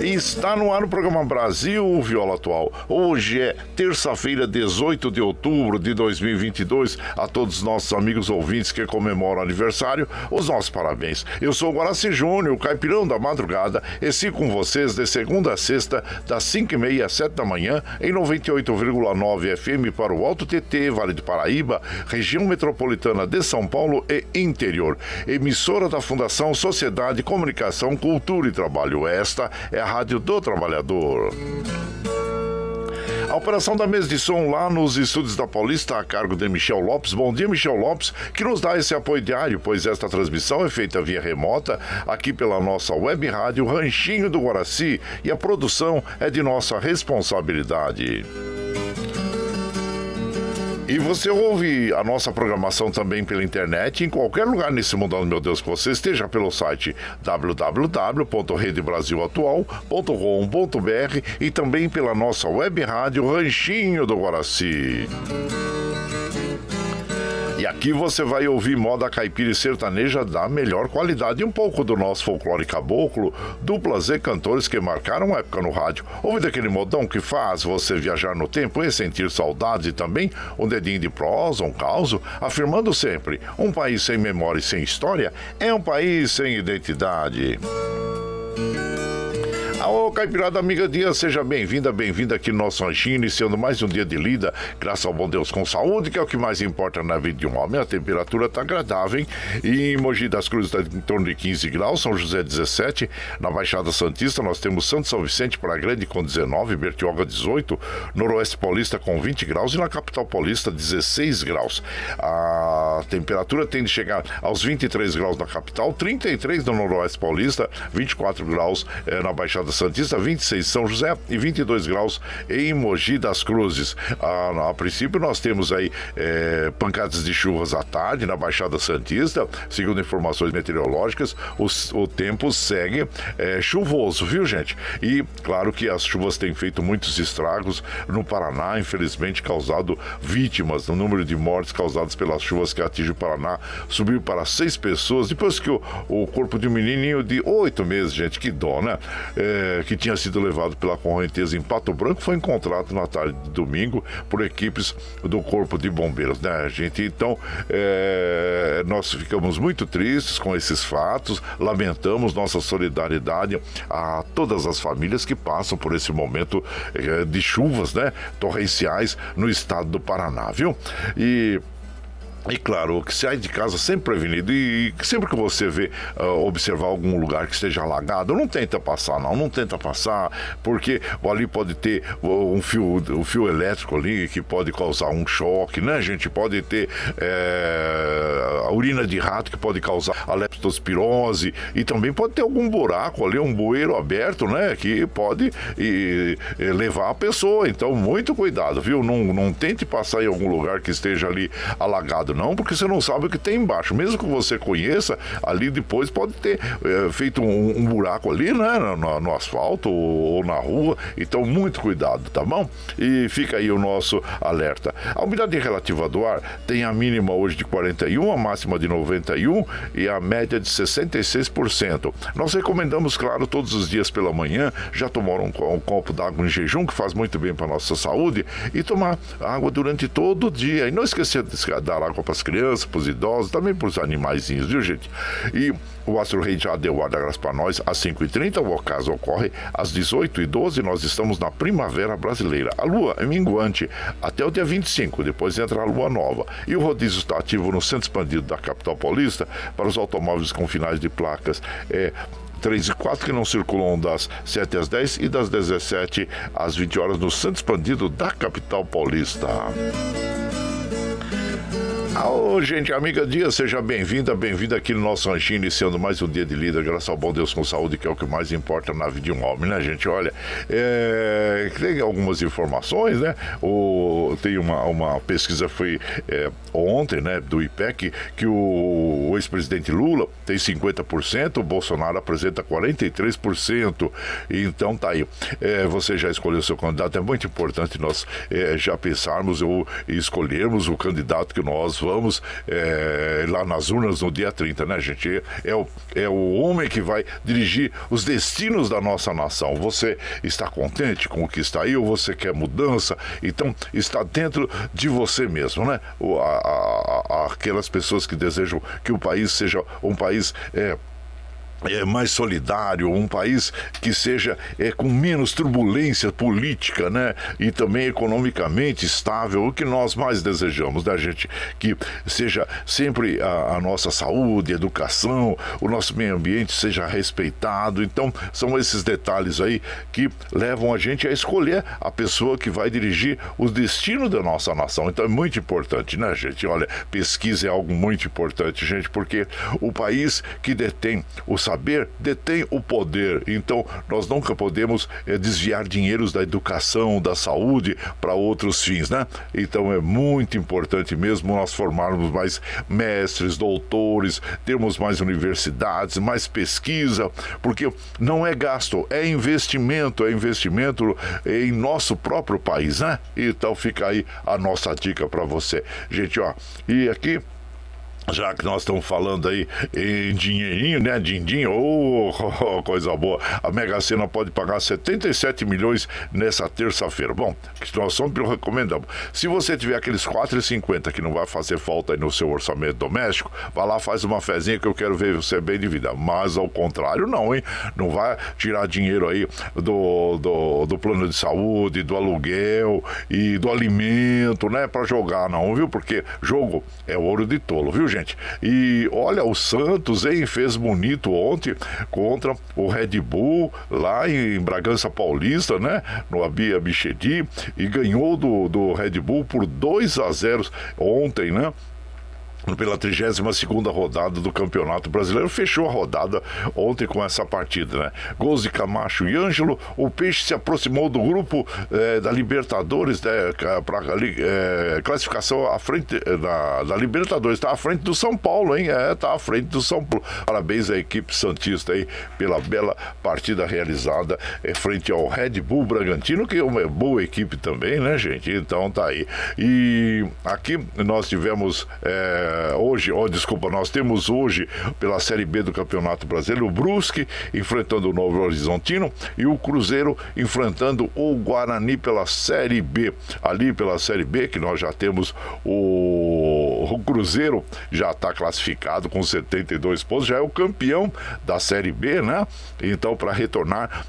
Está no ar o programa Brasil Viola Atual. Hoje é terça-feira, 18 de outubro de 2022. A todos os nossos amigos ouvintes que comemoram aniversário, os nossos parabéns. Eu sou o Guaraci Júnior, o caipirão da madrugada, e sigo com vocês de segunda a sexta, das 5h30 às 7 da manhã, em 98,9 FM para o Alto TT, Vale do Paraíba, região metropolitana de São Paulo e interior. Emissora da Fundação Sociedade, Comunicação, Cultura e Trabalho. Esta é a Rádio do Trabalhador. A operação da mesa de som lá nos estúdios da Paulista a cargo de Michel Lopes. Bom dia, Michel Lopes, que nos dá esse apoio diário, pois esta transmissão é feita via remota aqui pela nossa web rádio Ranchinho do Guaraci e a produção é de nossa responsabilidade. E você ouve a nossa programação também pela internet, em qualquer lugar nesse mundão, meu Deus, que você esteja pelo site www.redebrasilatual.com.br e também pela nossa web rádio Ranchinho do Guaraci. E aqui você vai ouvir moda caipira e sertaneja da melhor qualidade e um pouco do nosso folclore caboclo, duplas e cantores que marcaram época no rádio. Ouve daquele modão que faz você viajar no tempo e sentir saudades e também um dedinho de prosa, um caos, afirmando sempre: um país sem memória e sem história é um país sem identidade. Ô, Caipirada Amiga Dia, seja bem-vinda, bem-vinda aqui no nosso ranchinho, iniciando mais um dia de lida, graças ao bom Deus com saúde, que é o que mais importa na vida de um homem. A temperatura tá agradável, hein? E em Mogi das Cruzes está em torno de 15 graus, São José 17, na Baixada Santista nós temos Santo São Vicente para Grande com 19, Bertioga 18, Noroeste Paulista com 20 graus e na Capital Paulista 16 graus. A temperatura tende a chegar aos 23 graus na capital, 33 no Noroeste Paulista, 24 graus eh, na Baixada Santista, 26 São José e 22 graus em Mogi das Cruzes. A, a princípio, nós temos aí eh, pancadas de chuvas à tarde na Baixada Santista. Segundo informações meteorológicas, os- o, tempo segue eh, chuvoso, viu, gente? E claro que as chuvas têm feito muitos estragos no Paraná, infelizmente causado vítimas. O número de mortes causadas pelas chuvas que atingem o Paraná subiu para seis pessoas depois que o, o corpo de um menininho de oito meses, gente, que dó, né? Eh, é, que tinha sido levado pela correnteza em Pato Branco foi encontrado na tarde de domingo por equipes do Corpo de Bombeiros, né, gente? Então, é, nós ficamos muito tristes com esses fatos, lamentamos nossa solidariedade a todas as famílias que passam por esse momento é, de chuvas, né, torrenciais no estado do Paraná, viu? E e claro, que sai de casa sempre prevenido e sempre que você vê, uh, observar algum lugar que esteja alagado, não tenta passar não, não tenta passar, porque ali pode ter um fio, um fio elétrico ali que pode causar um choque, né, gente? Pode ter é, a urina de rato que pode causar a leptospirose e também pode ter algum buraco ali, um bueiro aberto, né, que pode e, e levar a pessoa. Então, muito cuidado, viu? Não, não tente passar em algum lugar que esteja ali alagado não, porque você não sabe o que tem embaixo. Mesmo que você conheça, ali depois pode ter é, feito um, um, buraco ali, né? No, no asfalto ou, ou, na rua. Então, muito cuidado, tá bom? E fica aí o nosso alerta. A umidade relativa do ar tem a mínima hoje de 41, a máxima de 91 e a média de 66%. Nós recomendamos, claro, todos os dias pela manhã, já tomar um, um copo d'água em jejum, que faz muito bem para nossa saúde, e tomar água durante todo o dia. E não esquecer de dar água para as crianças, para os idosos, também para os animaizinhos, viu, gente? E o Astro Rei já deu da graça para nós às 5h30. O ocaso ocorre às 18h12. Nós estamos na primavera brasileira. A lua é minguante até o dia 25. Depois entra a lua nova. E o rodízio está ativo no centro expandido da capital paulista para os automóveis com finais de placas. É, 3 e 4 que não circulam das 7 às 10 e das 17 às 20 horas no centro expandido da capital paulista. Oh, gente, amiga Dia, seja bem-vinda, bem-vinda aqui no nosso ranchinho, iniciando mais um dia de lida, graças ao bom Deus com saúde, que é o que mais importa na vida de um homem, né, gente? Olha, é, tem algumas informações, né? O, tem uma, uma pesquisa foi é, ontem, né, do IPEC, que o, o ex-presidente Lula tem 50%, o Bolsonaro apresenta 43%. Então tá aí. É, você já escolheu seu candidato, é muito importante nós é, já pensarmos ou escolhermos o candidato que nós vamos é, lá nas urnas no dia 30, né, gente? É o, é o homem que vai dirigir os destinos da nossa nação. Você está contente com o que está aí ou você quer mudança? Então, está dentro de você mesmo, né? O, a, a, aquelas pessoas que desejam que o país seja um país. É, é, mais solidário, um país que seja é, com menos turbulência política, né? E também economicamente estável, o que nós mais desejamos, da né, gente? Que seja sempre a, a, nossa saúde, educação, o nosso meio ambiente seja respeitado. Então, são esses detalhes aí que levam a gente a escolher a pessoa que vai dirigir o destino da nossa nação. Então, é muito importante, né, gente? Olha, pesquisa é algo muito importante, gente, porque o país que detém o saber detém o poder. Então, nós nunca podemos é, desviar dinheiros da educação, da saúde para outros fins, né? Então, é muito importante mesmo nós formarmos mais mestres, doutores, termos mais universidades, mais pesquisa, porque não é gasto, é investimento, é investimento em nosso próprio país, né? Então, fica aí a nossa dica para você. Gente, ó, e aqui já que nós estamos falando aí em dinheirinho, né? Din-din, oh, oh, coisa boa. A Mega Sena pode pagar 77 milhões nessa terça-feira. Bom, nós sempre recomendamos. Se você tiver aqueles 4,50 que não vai fazer falta aí no seu orçamento doméstico, vá lá, faz uma fezinha que eu quero ver você bem de vida. Mas ao contrário, não, hein? Não vai tirar dinheiro aí do, do, do plano de saúde, do aluguel e do alimento, né? Para jogar, não, viu? Porque jogo é ouro de tolo, viu, gente? Gente. E olha, o Santos, hein, fez bonito ontem contra o Red Bull lá em Bragança Paulista, né? No Abia Bichedi e ganhou do, do Red Bull por 2 a 0 ontem, né? Pela 32 rodada do Campeonato Brasileiro. Fechou a rodada ontem com essa partida, né? Gols de Camacho e Ângelo. O Peixe se aproximou do grupo eh, da Libertadores, né, para eh, classificação à frente eh, da, da Libertadores. Está à frente do São Paulo, hein? É, tá à frente do São Paulo. Parabéns à equipe Santista aí pela bela partida realizada frente ao Red Bull Bragantino, que é uma boa equipe também, né, gente? Então tá aí. E aqui nós tivemos. Eh, é, hoje, oh, desculpa, nós temos hoje pela Série B do Campeonato Brasileiro o Brusque enfrentando o Novo Horizontino e o Cruzeiro enfrentando o Guarani pela Série B. Ali pela Série B, que nós já temos o, o Cruzeiro já está classificado com 72 pontos, já é o campeão da Série B, né? Então, para retornar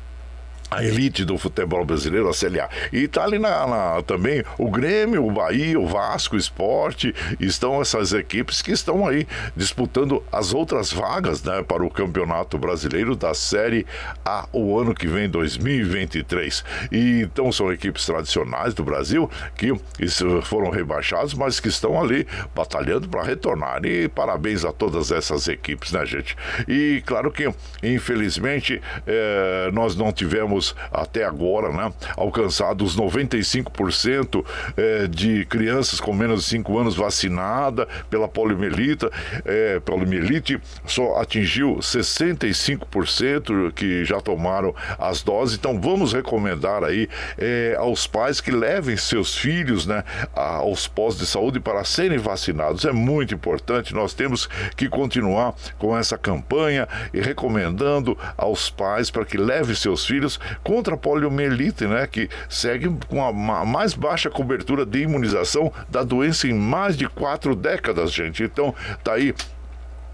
a elite do futebol brasileiro, a CLA. E está ali na, na, também o Grêmio, o Bahia, o Vasco, o Esporte, estão essas equipes que estão aí disputando as outras vagas né, para o Campeonato Brasileiro da Série A o ano que vem, 2023. E então são equipes tradicionais do Brasil que foram rebaixados, mas que estão ali batalhando para retornar. E parabéns a todas essas equipes, né, gente? E claro que, infelizmente, eh, nós não tivemos temos até agora né, alcançado os 95% é, de crianças com menos de 5 anos vacinada pela poliomielite, é, poliomielite só atingiu 65% que já tomaram as doses. Então vamos recomendar aí é, aos pais que levem seus filhos né, aos postos de saúde para serem vacinados. É muito importante. Nós temos que continuar com essa campanha e recomendando aos pais para que levem seus filhos contra a poliomielite, né, que segue com a mais baixa cobertura de imunização da doença em mais de quatro décadas, gente. Então, tá aí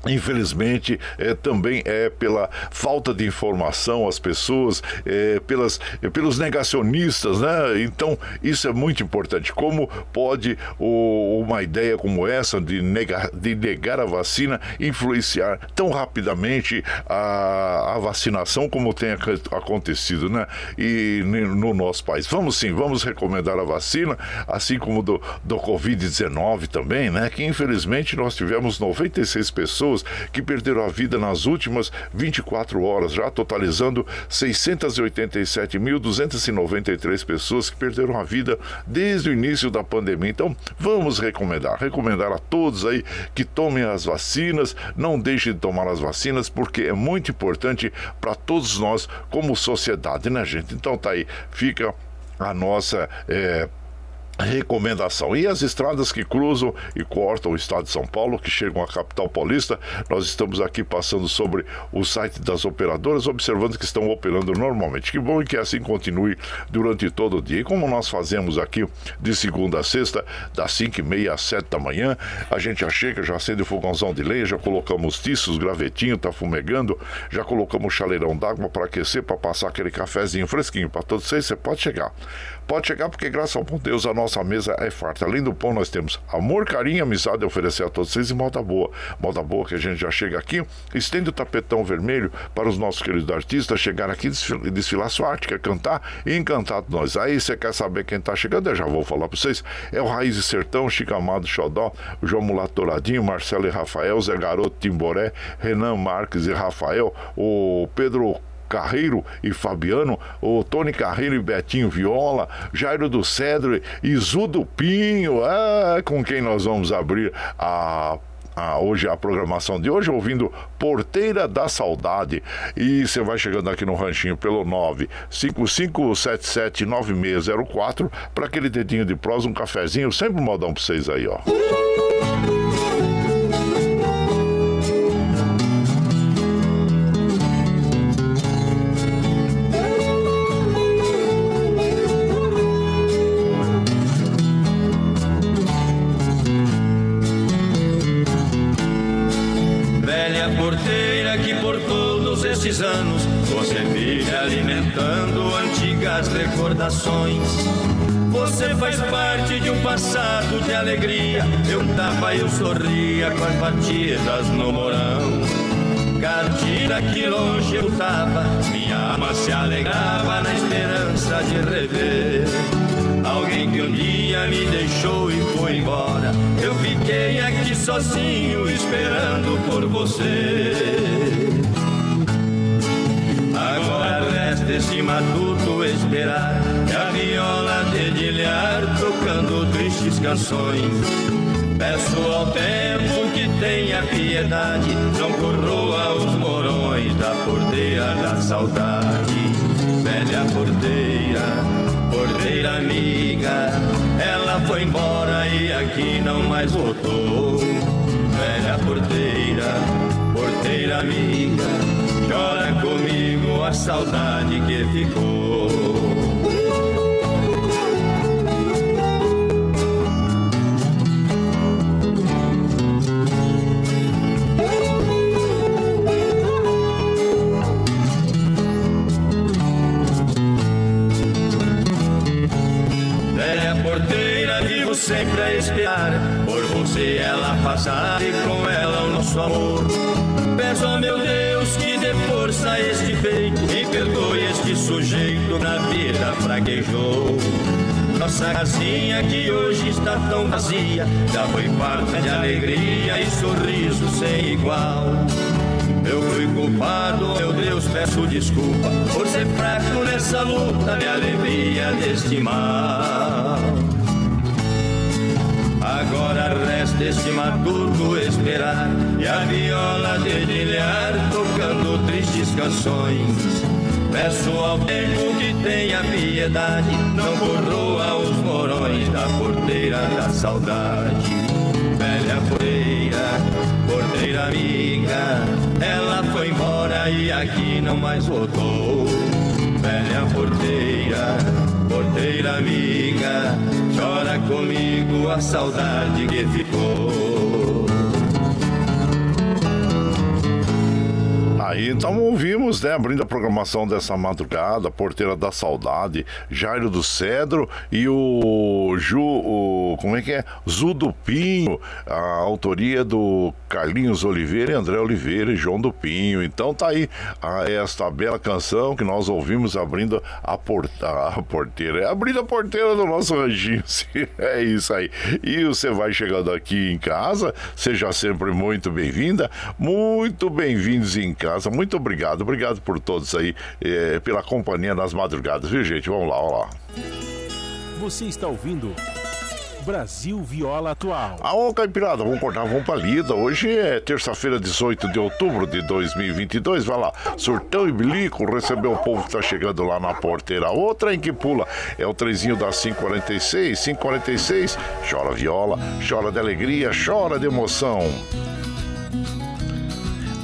Infelizmente, é, também é pela falta de informação às pessoas, é, pelas, é, pelos negacionistas, né? Então, isso é muito importante. Como pode o, uma ideia como essa de negar, de negar a vacina influenciar tão rapidamente a, a vacinação como tem acontecido, né? E no nosso país. Vamos sim, vamos recomendar a vacina, assim como do, do Covid-19 também, né? Que infelizmente nós tivemos 96 pessoas pessoas que perderam a vida nas últimas 24 horas, já totalizando 687.293 pessoas que perderam a vida desde o início da pandemia. Então, vamos recomendar, recomendar a todos aí que tomem as vacinas, não deixem de tomar as vacinas, porque é muito importante para todos nós como sociedade, né, gente? Então tá aí, fica a nossa. É, recomendação. E as estradas que cruzam e cortam o estado de São Paulo, que chegam à capital paulista, nós estamos aqui passando sobre o site das operadoras, observando que estão operando normalmente. Que bom que assim continue durante todo o dia. E como nós fazemos aqui de segunda a sexta, das 5 e meia às 7 da manhã, a gente já chega, já acende o fogãozão de lenha, já colocamos tiços, gravetinho, tá fumegando, já colocamos chaleirão d'água para aquecer, para passar aquele cafezinho fresquinho para todos vocês, você pode chegar. Pode chegar porque, graças ao bom Deus, a nossa mesa é farta. Além do pão, nós temos amor, carinho, amizade a oferecer a todos vocês e moda boa. Moda boa que a gente já chega aqui, estende o tapetão vermelho para os nossos queridos artistas chegar aqui e desfilar sua arte, quer cantar e encantar nós. Aí você quer saber quem está chegando? Eu já vou falar para vocês. É o Raiz e Sertão, Chico Amado Xodó, João Mulato Douradinho, Marcelo e Rafael, Zé Garoto Timboré, Renan Marques e Rafael, o Pedro Carreiro e Fabiano, o Tony Carreiro e Betinho Viola, Jairo do Cedro e Zudo Pinho, é com quem nós vamos abrir a a, hoje a programação de hoje, ouvindo Porteira da Saudade. E você vai chegando aqui no ranchinho pelo 955779604 para aquele dedinho de prosa, um cafezinho, sempre um modão para vocês aí, ó. Eu sorria com as batidas no morão. Cada que longe eu tava, minha alma se alegrava na esperança de rever. Alguém que um dia me deixou e foi embora. Eu fiquei aqui sozinho esperando por você. Agora resta esse matuto esperar E a viola dedilhar tocando tristes canções Peço ao tempo que tenha piedade Não corroa os morões da porteira da saudade Velha porteira, porteira amiga Ela foi embora e aqui não mais voltou porteira amiga, chora comigo a saudade que ficou. Sempre a esperar Por você ela passar e com ela o nosso amor. Peço ao meu Deus que dê força a este peito E perdoe este sujeito na vida fraquejou. Nossa casinha que hoje está tão vazia Já foi parte de alegria e sorriso sem igual. Eu fui culpado, meu Deus, peço desculpa Por ser fraco nessa luta, minha alegria deste mal Este matuto esperar. E a viola dedilhar tocando tristes canções. Peço ao tempo que tenha piedade Não corroa os morões da porteira da saudade. Velha porteira, porteira amiga Ela foi embora e aqui não mais voltou. Velha porteira, porteira amiga Chora comigo a saudade que ficou. Aí então ouvimos, né, abrindo a programação dessa madrugada, Porteira da Saudade, Jairo do Cedro e o Ju, o, como é que é? Zudupinho, a autoria do Carlinhos Oliveira, André Oliveira e João do Pinho. Então tá aí a, esta bela canção que nós ouvimos abrindo a, porta, a porteira, é abrindo a porteira do nosso ranchinho. é isso aí. E você vai chegando aqui em casa, seja sempre muito bem-vinda, muito bem-vindos em casa casa. Muito obrigado, obrigado por todos aí, eh, pela companhia nas madrugadas, viu, gente? Vamos lá, vamos lá. Você está ouvindo. Brasil Viola Atual. Ah, ô Caipirada, vamos cortar, vamos pra lida. Hoje é terça-feira, 18 de outubro de 2022. Vai lá, surtão e bilico, recebeu o povo que tá chegando lá na porteira. Outra em que pula é o trezinho da 546. 546, chora viola, chora de alegria, chora de emoção.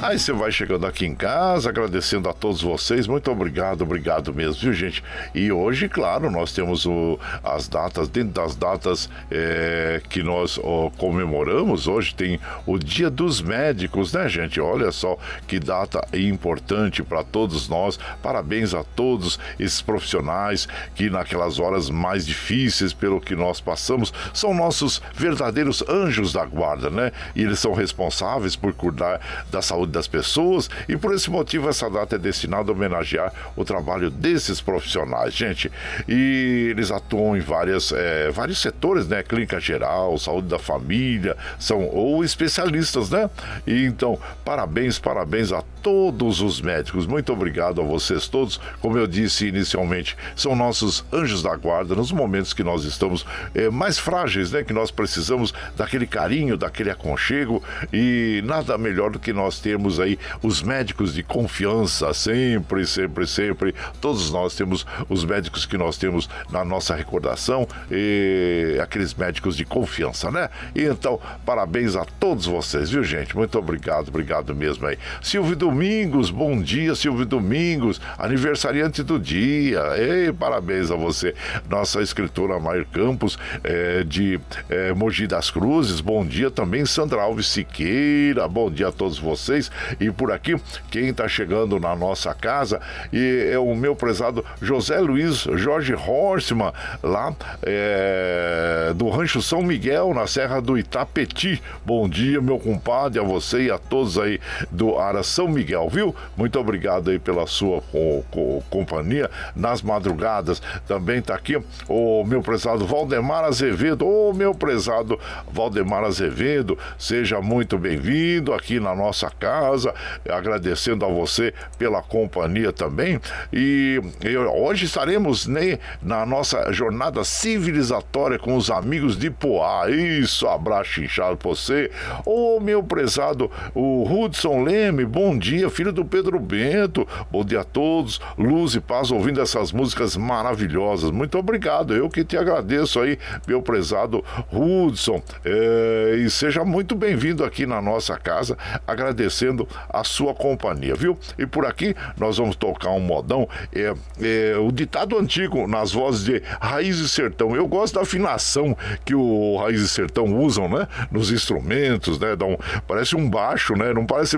Aí você vai chegando aqui em casa, agradecendo a todos vocês. Muito obrigado, obrigado mesmo, viu, gente? E hoje, claro, nós temos o, as datas, dentro das datas é, que nós ó, comemoramos, hoje tem o Dia dos Médicos, né, gente? Olha só que data importante para todos nós. Parabéns a todos esses profissionais que, naquelas horas mais difíceis pelo que nós passamos, são nossos verdadeiros anjos da guarda, né? E eles são responsáveis por cuidar da saúde das pessoas e por esse motivo essa data é destinada a homenagear o trabalho desses profissionais, gente. E eles atuam em várias, é, vários setores, né? Clínica geral, saúde da família, são ou especialistas, né? E então, parabéns, parabéns a todos os médicos. Muito obrigado a vocês todos. Como eu disse inicialmente, são nossos anjos da guarda nos momentos que nós estamos é, mais frágeis, né? Que nós precisamos daquele carinho, daquele aconchego e nada melhor do que nós termos temos aí os médicos de confiança, sempre, sempre, sempre. Todos nós temos os médicos que nós temos na nossa recordação, e aqueles médicos de confiança, né? E então, parabéns a todos vocês, viu, gente? Muito obrigado, obrigado mesmo aí. Silvio Domingos, bom dia, Silvio Domingos, aniversariante do dia. Ei, parabéns a você. Nossa escritora Mair Campos, é, de é, Mogi das Cruzes, bom dia também. Sandra Alves Siqueira, bom dia a todos vocês. E por aqui, quem está chegando na nossa casa e é o meu prezado José Luiz Jorge Horstmann, lá é, do Rancho São Miguel, na Serra do Itapeti. Bom dia, meu compadre, a você e a todos aí do Ara São Miguel, viu? Muito obrigado aí pela sua co co companhia nas madrugadas. Também está aqui o meu prezado Valdemar Azevedo. Ô, meu prezado Valdemar Azevedo, seja muito bem-vindo aqui na nossa casa casa, agradecendo a você pela companhia também. E eu, hoje estaremos né, na nossa jornada civilizatória com os amigos de Poá. Isso, abraço inchado pra você. Ô, meu prezado, o Hudson Leme, bom dia, filho do Pedro Bento. Bom dia a todos. Luz e paz ouvindo essas músicas maravilhosas. Muito obrigado. Eu que te agradeço aí, meu prezado Hudson. É, e seja muito bem-vindo aqui na nossa casa, agradecendo agradecendo a sua companhia, viu? E por aqui nós vamos tocar um modão, é, é o ditado antigo nas vozes de Raiz e Sertão. Eu gosto da afinação que o Raiz e Sertão usam, né? Nos instrumentos, né? Dá um, parece um baixo, né? Não parece,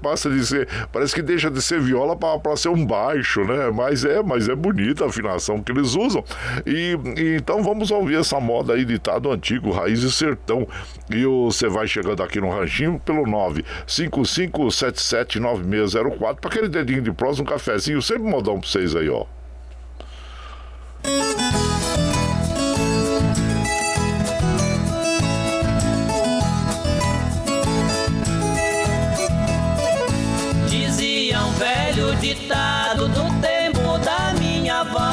passa de ser, parece que deixa de ser viola para ser um baixo, né? Mas é, mas é bonita a afinação que eles usam. E, e então vamos ouvir essa moda aí ditado antigo, Raiz e Sertão. E você vai chegando aqui no ranchinho pelo 955779604 para aquele dedinho de prós, um cafezinho, sempre modão para vocês aí, ó. Dizia um velho ditado do tempo da minha avó: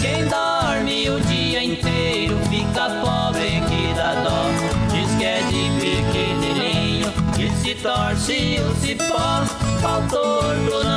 quem dorme o dia inteiro fica pobre que dá dó. Diz que é de pequenininho que se torce o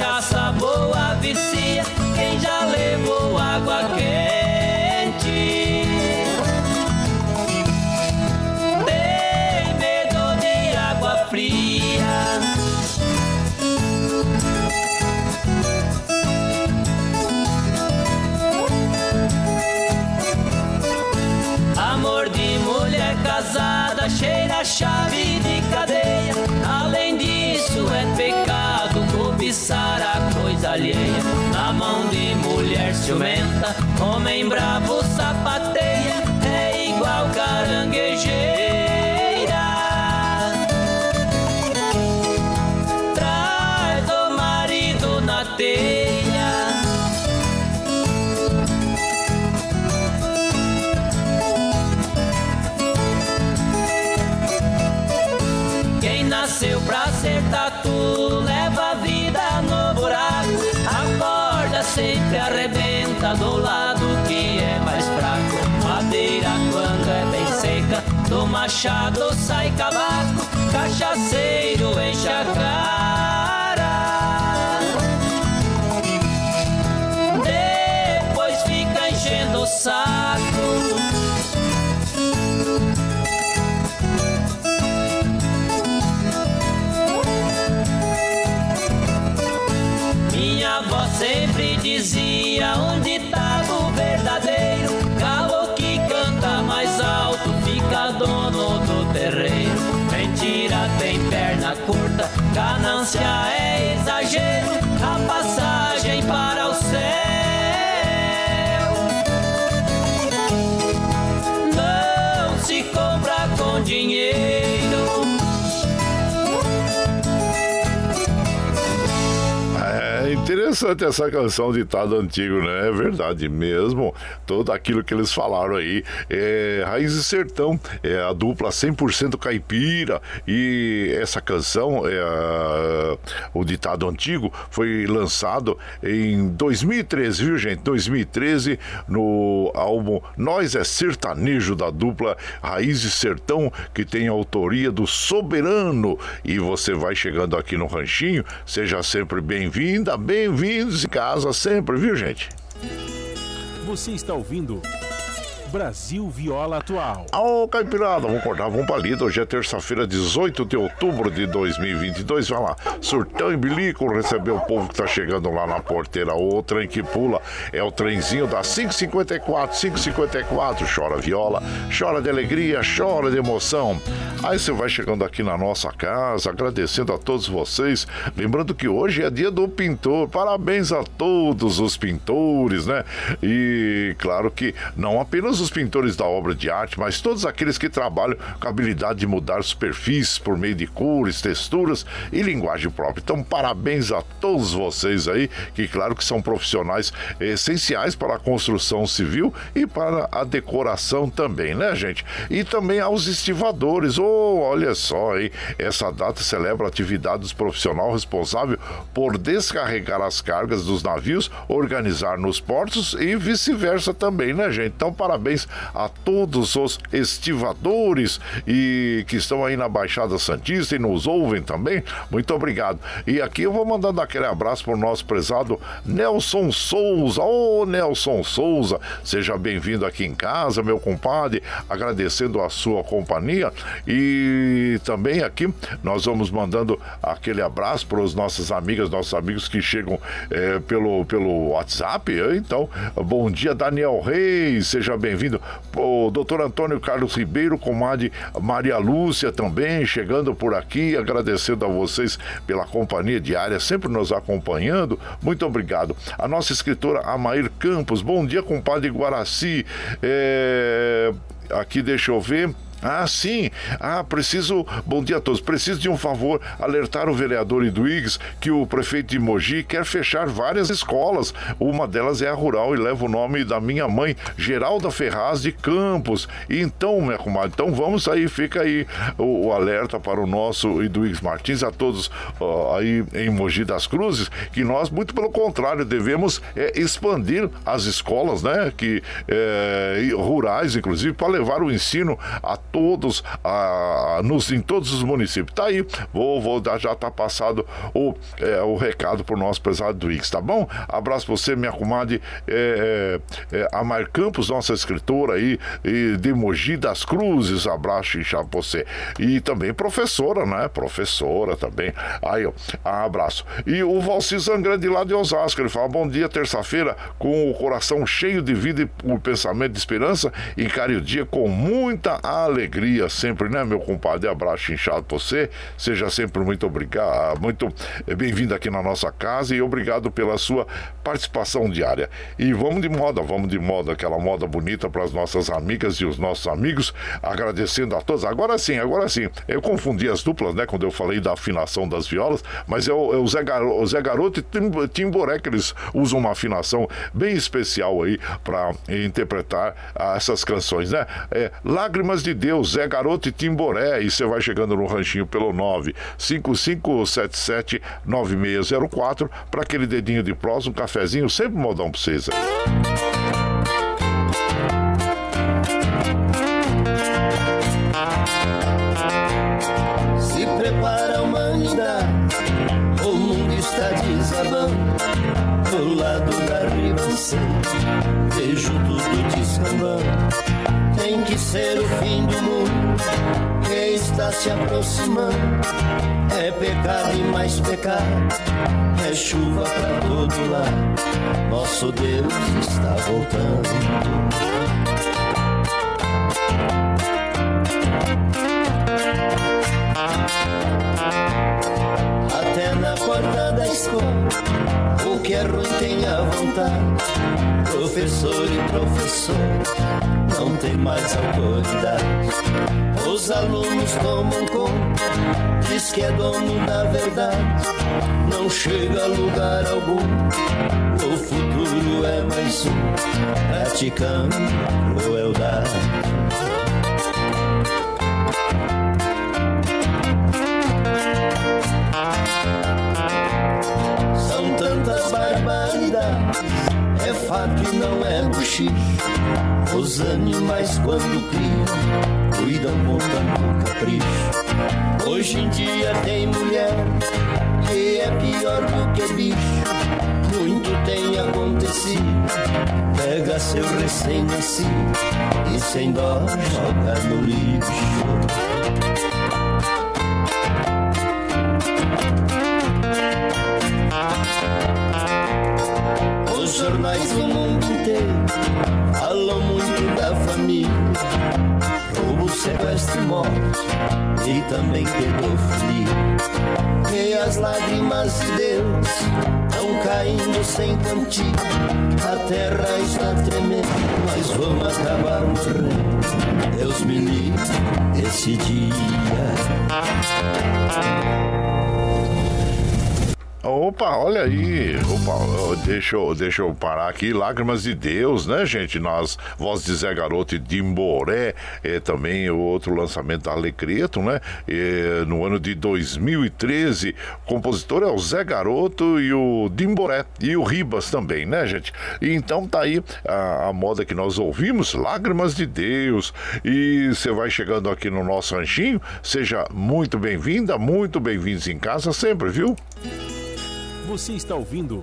cachaça boa vicia. Quem já levou água quente? Tem medo de água fria. Amor de mulher casada cheira a chave homem bravo arrebenta do lado que é mais fraco. Madeira quando é bem seca, do machado sai cavaco. Cachaceiro interessante essa canção ditado antigo, né? É verdade mesmo. Tudo aquilo que eles falaram aí. É, Raiz e Sertão, é a dupla 100% caipira. E essa canção, é, a- o ditado antigo, foi lançado em 2013, viu, gente? 2013, no álbum Nós é Sertanejo, da dupla Raiz e Sertão, que tem autoria do Soberano. E você vai chegando aqui no Ranchinho, seja sempre bem-vinda, bem-vindos em casa sempre, viu, gente? Você está ouvindo Brasil Viola Atual. Ô, Caipirada, vamos acordar, vamos pra lida. Hoje é terça-feira, 18 de outubro de 2022. Vai lá, surtão e bilico, receber o povo que tá chegando lá na porteira. O trem que pula é o trenzinho da 554, 554. Chora viola, chora de alegria, chora de emoção. Aí você vai chegando aqui na nossa casa, agradecendo a todos vocês. Lembrando que hoje é dia do pintor. Parabéns a todos os pintores, né? E claro que não apenas os pintores da obra de arte, mas todos aqueles que trabalham com a habilidade de mudar superfícies por meio de cores, texturas e linguagem própria. Então, parabéns a todos vocês aí, que claro que são profissionais essenciais para a construção civil e para a decoração também, né, gente? E também aos estivadores. Oh, olha só, hein? Essa data celebra a atividade dos profissionais responsável por descarregar as cargas dos navios, organizar nos portos e vice-versa também, né, gente? Então, parabéns a todos os estivadores e que estão aí na Baixada Santista e nos ouvem também. Muito obrigado. E aqui eu vou mandando aquele abraço para o nosso prezado Nelson Souza. Ô, oh, Nelson Souza, seja bem-vindo aqui em casa, meu compadre. Agradecendo a sua companhia e também aqui nós vamos mandando aquele abraço para os nossas amigas, nossos amigos que chegam é, pelo, pelo WhatsApp. Então, bom dia, Daniel Reis, seja bem-vindo. O doutor Antônio Carlos Ribeiro, comadre Maria Lúcia também chegando por aqui, agradecendo a vocês pela companhia diária, sempre nos acompanhando. Muito obrigado. A nossa escritora Amair Campos, bom dia, compadre Guaraci. É... Aqui, deixa eu ver. Ah, sim. Ah, preciso. Bom dia a todos. Preciso de um favor alertar o vereador Iduígues que o prefeito de Mogi quer fechar várias escolas. Uma delas é a rural e leva o nome da minha mãe, Geralda Ferraz de Campos. Então, minha comadre, então vamos aí, fica aí o, o alerta para o nosso Iduígues Martins, a todos aí em Mogi das Cruzes, que nós, muito pelo contrário, devemos é, expandir as escolas, né? Que, é, rurais, inclusive, para levar o ensino a todos, a, nos, em todos os municípios. Tá aí, vou, vou dar, já tá passado o, é, o recado pro nosso prezado do Ix, tá bom? Abraço pra você, minha comadre é, é, é a Mar Campos, nossa escritora aí, e de Mogi das Cruzes, abraço e pra você. E também professora, né? Professora também. Aí, ó, abraço. E o Valci Zangrande lá de Osasco, ele fala, bom dia, terça-feira, com o coração cheio de vida e o pensamento de esperança, encare o dia com muita alegria alegria sempre, né, meu compadre? Abraço inchado pra você. Seja sempre muito obrigado, muito bem-vindo aqui na nossa casa e obrigado pela sua participação diária. E vamos de moda, vamos de moda, aquela moda bonita para as nossas amigas e os nossos amigos, agradecendo a todos. Agora sim, agora sim. Eu confundi as duplas, né, quando eu falei da afinação das violas, mas é o, é o, Zé, o Zé Garoto e Timboré que eles usam uma afinação bem especial aí para interpretar essas canções, né? É, Lágrimas de Deus Deus, Zé Garoto e Timboré. E você vai chegando no ranchinho pelo 955779604 para aquele dedinho de prós, um cafezinho, sempre modão pra vocês. Se prepara, humanidade, o mundo está desabando. Do lado da ribanceira, vejo tudo descambando tem que ser o fim do mundo que está se aproximando. É pecado e mais pecado, é chuva para todo lado. Nosso Deus está voltando. Até na porta da escola, o que é ruim tem a vontade. Professor e professor não tem mais autoridade. Os alunos tomam conta, diz que é dono da verdade. Não chega a lugar algum, o futuro é mais um, praticando crueldade. E não é bochicho os animais quando criam, cuidam com tanto capricho. Hoje em dia tem mulher que é pior do que bicho. Muito tem acontecido. Pega seu recém-nascido e sem dó joga no lixo. Jornais do mundo inteiro falam muito da família, roubo, sequestro e morte e também pedofilia. E as lágrimas de Deus estão caindo sem cantigo, a terra está tremendo, mas vamos acabar morrendo. Deus me livre desse dia. Opa, olha aí. Opa, deixa eu, deixa eu parar aqui. Lágrimas de Deus, né, gente? Nas Voz de Zé Garoto e Dimboré. É, também o outro lançamento da Alecreto, né? É, no ano de 2013. O compositor é o Zé Garoto e o Dimboré. E o Ribas também, né, gente? E então tá aí a, a moda que nós ouvimos, Lágrimas de Deus. E você vai chegando aqui no nosso ranchinho. Seja muito bem-vinda, muito bem-vindos em casa sempre, viu? Você está ouvindo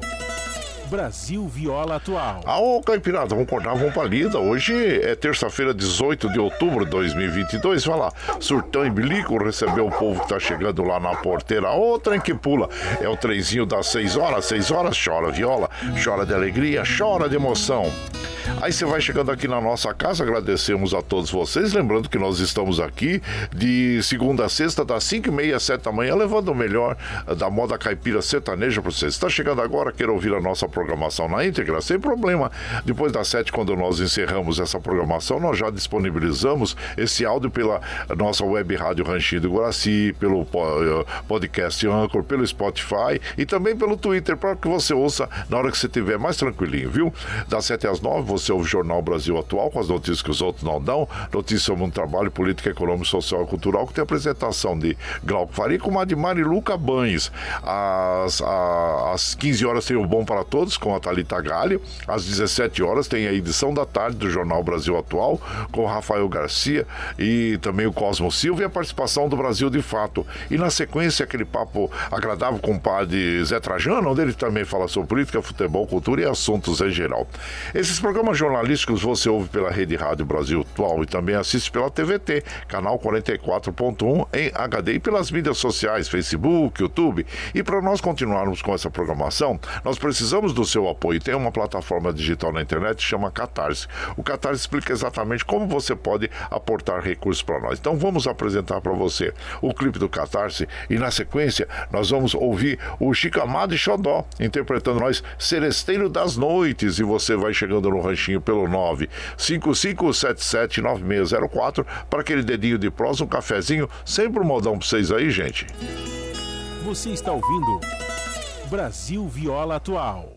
Brasil Viola Atual. Ah, ô Caipirada, vamos cortar, vamos pra lida. Hoje é terça-feira, 18 de outubro de 2022. Vai lá, surtão e bilico, recebeu o povo que tá chegando lá na porteira. Ô, trem que pula. É o trenzinho das 6 horas, 6 horas, chora viola, chora de alegria, chora de emoção. Aí você vai chegando aqui na nossa casa, agradecemos a todos vocês. Lembrando que nós estamos aqui de segunda a sexta, das 5 e meia às 7 da manhã, levando o melhor da moda caipira sertaneja para vocês. Está chegando agora, quer ouvir a nossa programação na íntegra? Sem problema. Depois das 7, quando nós encerramos essa programação, nós já disponibilizamos esse áudio pela nossa web rádio Ranchinho do Guaraci, pelo eh, podcast Anchor, pelo Spotify e também pelo Twitter, para que você ouça na hora que você estiver mais tranquilinho, viu? Das 7 às 9, você ouve o Jornal Brasil Atual, com as notícias que os outros não dão, notícias sobre um trabalho político, econômico, social e cultural, que tem apresentação de Glauco Faria com a de Mariluca Banhes. Às, às 15 horas tem o Bom para Todos, com a Thalita Galho. Às 17 horas tem a edição da tarde do Jornal Brasil Atual, com Rafael Garcia e também o Cosmo Silva e a participação do Brasil de Fato. E na sequência, aquele papo agradável com o padre Zé Trajano, onde ele também fala sobre política, futebol, cultura e assuntos em geral. Esses programas jornalísticos você ouve pela Rede Rádio Brasil Atual e também assiste pela TVT, canal 44.1 em HD e pelas mídias sociais, Facebook, YouTube. E para nós continuarmos com essa programação, nós precisamos do seu apoio. Tem uma plataforma digital na internet que chama Catarse. O Catarse explica exatamente como você pode aportar recursos para nós. Então vamos apresentar para você o clipe do Catarse e na sequência nós vamos ouvir o Chico Amado e Xodó interpretando nós Seresteiro das Noites e você vai chegando no ranchinho pelo 955779604 para aquele dedinho de prosa, um cafezinho, sempre um modão para vocês aí, gente. Você está ouvindo Brasil Viola Atual.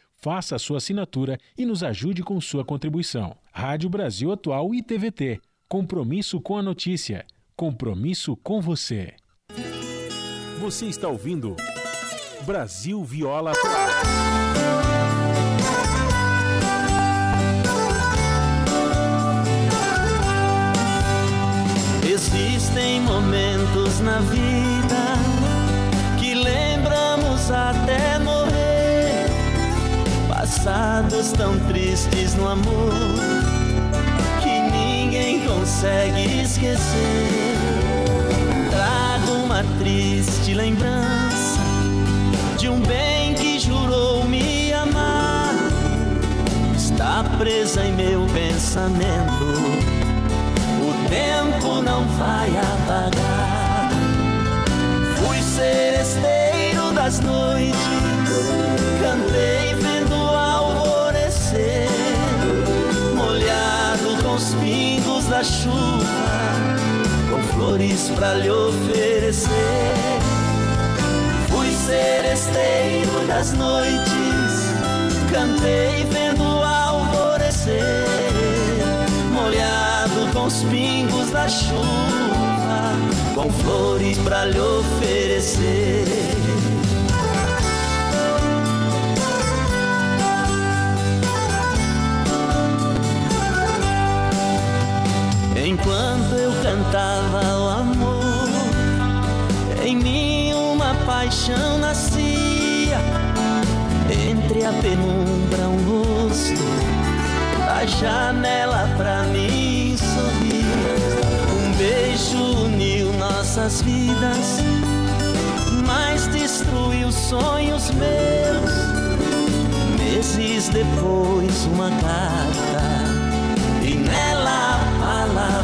faça a sua assinatura e nos ajude com sua contribuição. Rádio Brasil Atual e TVT. Compromisso com a notícia. Compromisso com você. Você está ouvindo Brasil Viola Atual. Existem momentos na vida que lembramos até morrer. Passados tão tristes no amor que ninguém consegue esquecer. Trago uma triste lembrança de um bem que jurou me amar. Está presa em meu pensamento tempo não vai apagar. Fui seresteiro das noites, cantei os pingos da chuva, com flores pra lhe oferecer. Fui seresteiro das noites, cantei vendo alvorecer com os pingos da chuva, com flores pra lhe oferecer. Enquanto eu cantava o amor, em mim uma paixão nascia. Entre a penumbra, um rosto, da janela pra mim sorria. Um beijo uniu nossas vidas, mas destruiu sonhos meus. Meses depois, uma carta a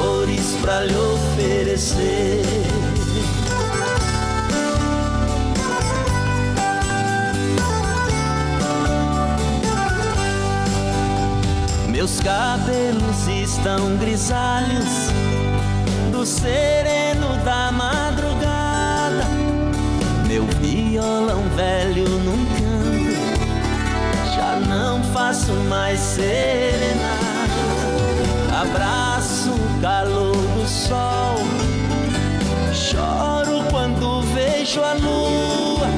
com flores pra lhe oferecer. Meus cabelos estão grisalhos do sereno da madrugada. Meu violão velho num canto, já não faço mais serenata. Abraço calor do sol, choro quando vejo a lua,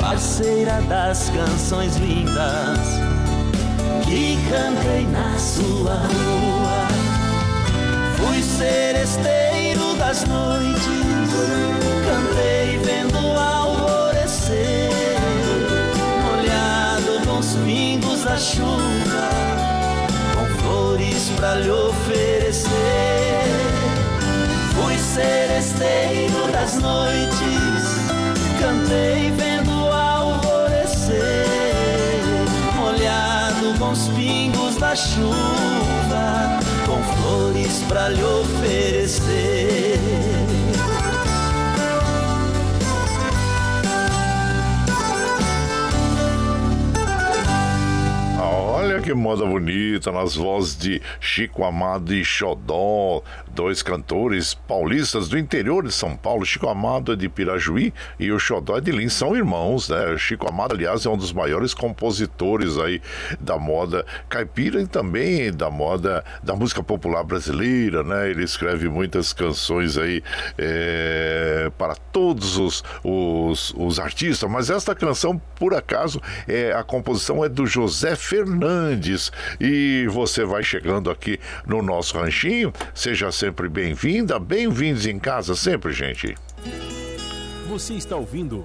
parceira das canções lindas que cantei na sua rua. Fui seresteiro das noites, cantei vendo o alvorecer, molhado com os pingos da chuva, com flores pra lhe oferecer. Fui seresteiro das noites, cantei vendo o alvorecer, molhado com os pingos da chuva, com flores pra lhe oferecer. Olha que moda bonita nas vozes de Chico Amado e Xodó, dois cantores paulistas do interior de São Paulo. Chico Amado é de Pirajuí e o Xodó é de Lins, são irmãos, né? Chico Amado, aliás, é um dos maiores compositores aí da moda caipira e também da moda da música popular brasileira, né? Ele escreve muitas canções aí é, para todos os, os, os artistas, mas esta canção, por acaso, é, a composição é do José Fernandes e você vai chegando aqui no nosso ranchinho. Seja sempre bem-vinda, bem-vindos em casa sempre, gente. Você está ouvindo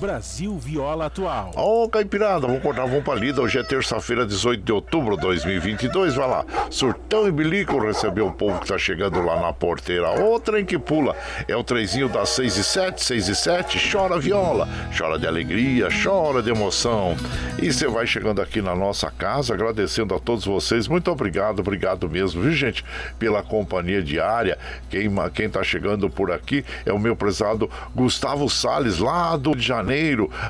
Brasil Viola Atual. Ô, Caipirada, vamos cortar, vamos pra lida. Hoje é terça-feira, 18 de outubro de 2022. Vai lá, Surtão e Bilico recebeu o povo que tá chegando lá na porteira. O trem que pula é o trenzinho das 6 e 7, 6 e 7. Chora viola, chora de alegria, chora de emoção. E você vai chegando aqui na nossa casa, agradecendo a todos vocês. Muito obrigado, obrigado mesmo, viu, gente, pela companhia diária. Quem, quem tá chegando por aqui é o meu prezado Gustavo Sales, lá do Rio de Janeiro.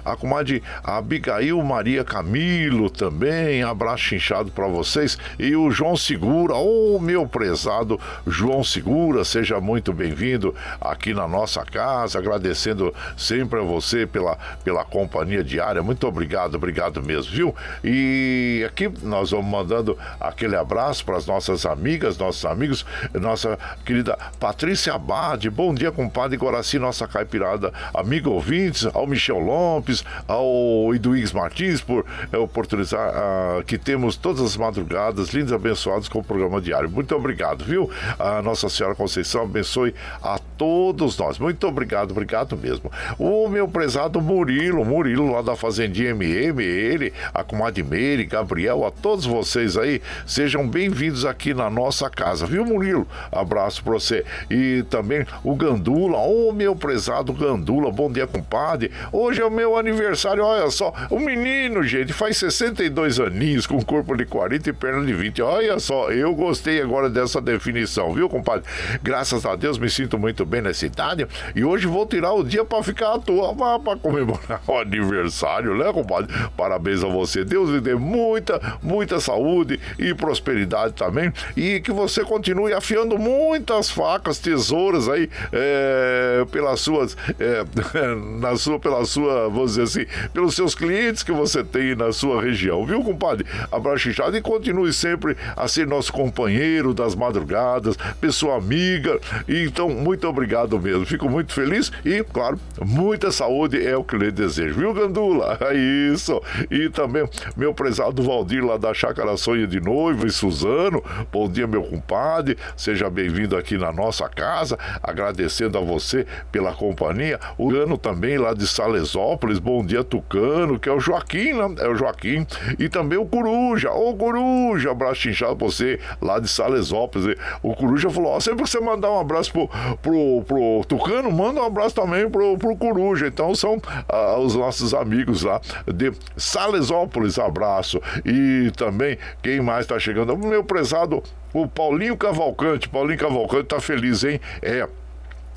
A comadre Abigail Maria Camilo também. Abraço inchado para vocês. E o João Segura, ô meu prezado João Segura, seja muito bem-vindo aqui na nossa casa. Agradecendo sempre a você pela, pela companhia diária. Muito obrigado, obrigado mesmo, viu? E aqui nós vamos mandando aquele abraço para as nossas amigas, nossos amigos, nossa querida Patrícia Abade. Bom dia, compadre Guaraci, nossa caipirada, amigo ouvintes, ao Michel Lopes, ao Iduígues Martins por eh, oportunizar ah, que temos todas as madrugadas lindos abençoados com o programa diário. Muito obrigado, viu? A Nossa Senhora Conceição abençoe a todos nós. Muito obrigado, obrigado mesmo. O meu prezado Murilo, Murilo lá da Fazendinha MM, ele, a comadre Meire, Gabriel, a todos vocês aí, sejam bem-vindos aqui na nossa casa, viu, Murilo? Abraço pra você. E também o Gandula, ô meu prezado Gandula, bom dia, compadre. Ô Hoje é o meu aniversário, olha só. O menino, gente, faz 62 aninhos, com corpo de 40 e perna de 20. Olha só, eu gostei agora dessa definição, viu, compadre? Graças a Deus me sinto muito bem nessa idade e hoje vou tirar o dia para ficar à toa, para comemorar o aniversário, né, compadre? Parabéns a você. Deus lhe dê muita, muita saúde e prosperidade também e que você continue afiando muitas facas, tesouras aí é, pelas suas, é, na sua, pela sua, vamos dizer assim, pelos seus clientes que você tem na sua região, viu, compadre? Abraço inchado e continue sempre a ser nosso companheiro das madrugadas, pessoa amiga. Então, muito obrigado mesmo. Fico muito feliz e, claro, muita saúde é o que lhe desejo, viu, Gandula? É isso. E também meu prezado Valdir lá da Chácara Sonho de Noivo e Suzano. Bom dia, meu compadre. Seja bem-vindo aqui na nossa casa. Agradecendo a você pela companhia. O Gano também lá de Salesópolis. Bom dia, Tucano, que é o Joaquim, né? É o Joaquim. E também o Coruja. Ô, Coruja, abraço inchado pra você lá de Salesópolis. O Coruja falou: ó, sempre que você mandar um abraço pro, pro, pro Tucano, manda um abraço também pro, pro Coruja. Então são ah, os nossos amigos lá de Salesópolis. Abraço. E também, quem mais tá chegando? Meu prezado, o Paulinho Cavalcante. Paulinho Cavalcante tá feliz, hein? É.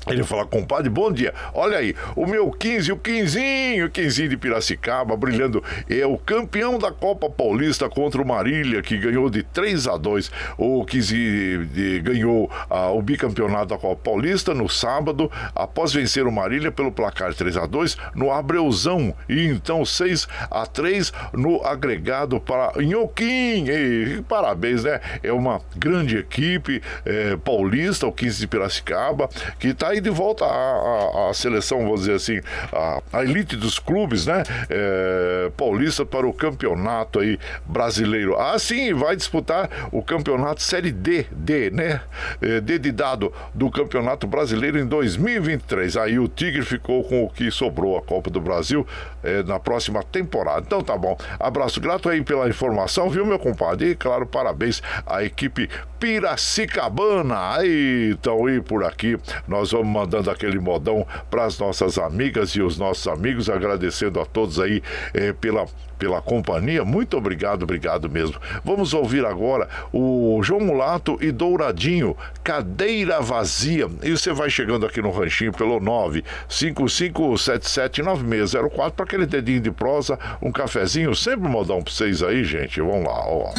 Ele fala, compadre, bom dia. Olha aí, o meu 15, o Quinzinho, o Quinzinho de Piracicaba, brilhando. É o campeão da Copa Paulista contra o Marília, que ganhou de 3 a 2. O 15 ganhou ah, o bicampeonato da Copa Paulista no sábado, após vencer o Marília pelo placar 3 a 2 no Abreuzão. E então 6 a 3 no agregado para Inhoquim. E, parabéns, né? É uma grande equipe é, paulista, o 15 de Piracicaba, que está aí de volta à, seleção, vamos dizer assim, a, a elite dos clubes, né? É, paulista para o campeonato aí brasileiro. Ah, sim, vai disputar o campeonato Série D, D, né? É, D de dado do Campeonato Brasileiro em 2023. Aí o Tigre ficou com o que sobrou a Copa do Brasil é, na próxima temporada. Então tá bom. Abraço grato aí pela informação, viu, meu compadre? E claro, parabéns à equipe Piracicabana. Aí, então, e por aqui, nós vamos mandando aquele modão para as nossas amigas e os nossos amigos, agradecendo a todos aí eh, pela, pela companhia. Muito obrigado, obrigado mesmo. Vamos ouvir agora o João Mulato e Douradinho, Cadeira Vazia. E você vai chegando aqui no ranchinho pelo 955779604 para aquele dedinho de prosa, um cafezinho, sempre modão para vocês aí, gente. Vamos lá, ó.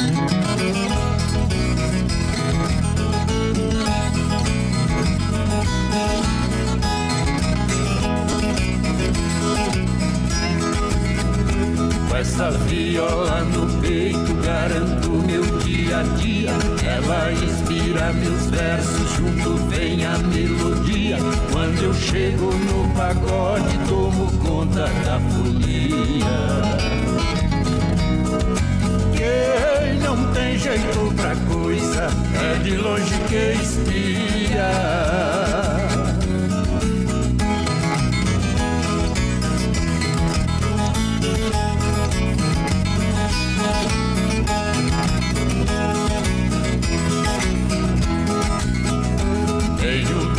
Essa viola no peito garanto meu dia a dia. Ela inspira meus versos, junto vem a melodia. Quando eu chego no pagode, tomo conta da folia. Quem não tem jeito pra coisa é de longe que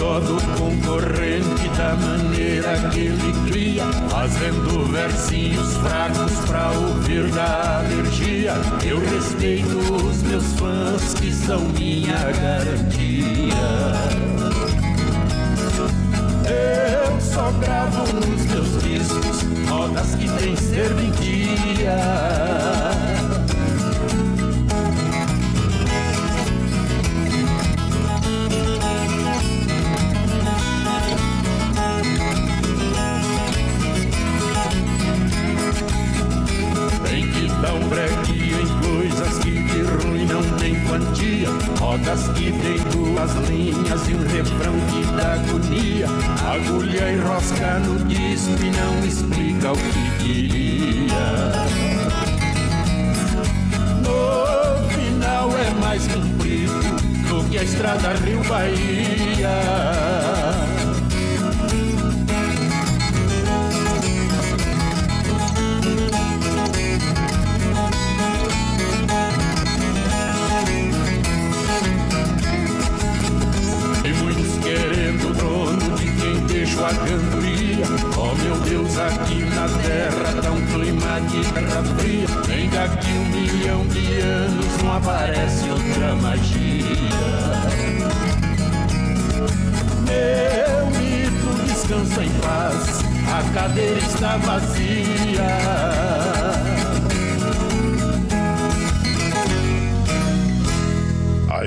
espia. do concorrente da maneira que ele cria, fazendo versinhos fracos pra ouvir da alergia. Eu respeito os meus fãs que são minha garantia. Eu só gravo nos meus discos notas que tem serventia. Rodas que tem duas linhas e um refrão que dá agonia. Agulha e rosca no disco e não explica o que queria. No final é mais comprido do que a estrada Rio Bahia. Oh meu Deus, aqui na clima de terra fria. Nem daqui um milhão de anos não aparece outra magia. Meu mito descansa em paz, a cadeira está vazia.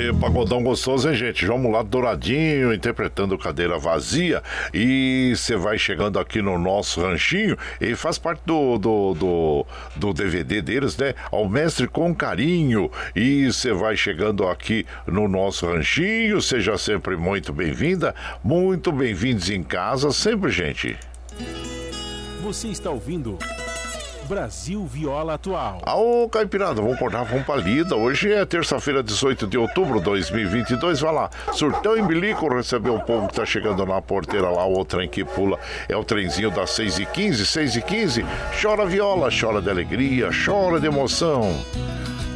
Aí, pagodão gostoso, hein, gente? Vamos lá, douradinho, interpretando cadeira vazia. E você vai chegando aqui no nosso ranchinho e faz parte do, do, do, do DVD deles, né? Ao Mestre com Carinho. E você vai chegando aqui no nosso ranchinho. Seja sempre muito bem-vinda, muito bem-vindos em casa, sempre, gente. Você está ouvindo. Brasil Viola Atual. Ô, Caipirada, vamos acordar, vamos pra lida. Hoje é terça-feira, 18 de outubro de 2022. Vai lá, surtão em bilico, receber o povo que tá chegando na porteira lá, o trem que pula. É o trenzinho das 6 e 15 6 e 15 Chora viola, chora de alegria, chora de emoção.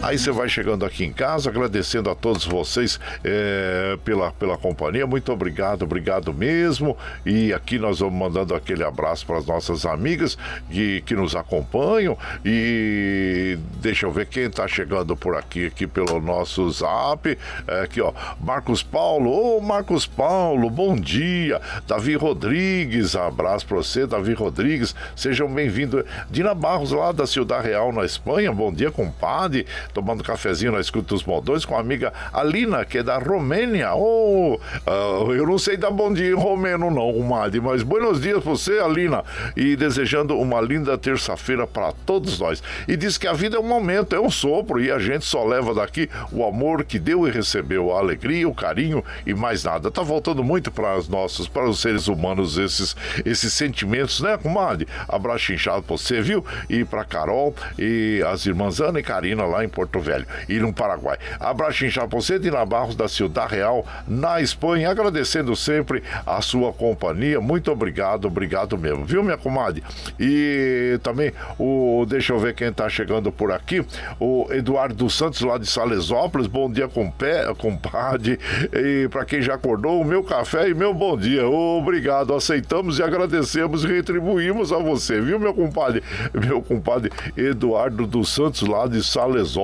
Aí você vai chegando aqui em casa, agradecendo a todos vocês é, pela, pela companhia. Muito obrigado, obrigado mesmo. E aqui nós vamos mandando aquele abraço para as nossas amigas que, que nos acompanham. E deixa eu ver quem está chegando por aqui, aqui pelo nosso zap. É, aqui, ó, Marcos Paulo. Ô, Marcos Paulo, bom dia. Davi Rodrigues, abraço para você, Davi Rodrigues. Sejam bem-vindos. Dina Barros, lá da Ciudad Real, na Espanha. Bom dia, compadre tomando cafezinho na escuta dos modões com a amiga Alina, que é da Romênia. Oh, uh, eu não sei dar bom dia em romeno, não, Madi, mas buenos dias pra você, Alina. E desejando uma linda terça-feira para todos nós. E diz que a vida é um momento, é um sopro, e a gente só leva daqui o amor que deu e recebeu, a alegria, o carinho e mais nada. Tá voltando muito para os nossos, para os seres humanos, esses, esses sentimentos, né, comadre? Abraço inchado pra você, viu? E pra Carol e as irmãs Ana e Karina lá em Porto Velho e no Paraguai. Abraço em você, Dina Barros da Ciudad Real, na Espanha, agradecendo sempre a sua companhia. Muito obrigado, obrigado mesmo, viu, minha comadre? E também o. Deixa eu ver quem tá chegando por aqui. O Eduardo dos Santos, lá de Salesópolis. Bom dia, compé, compadre. E para quem já acordou, o meu café e meu bom dia. Obrigado, aceitamos e agradecemos e retribuímos a você, viu, meu compadre? Meu compadre Eduardo dos Santos, lá de Salesópolis.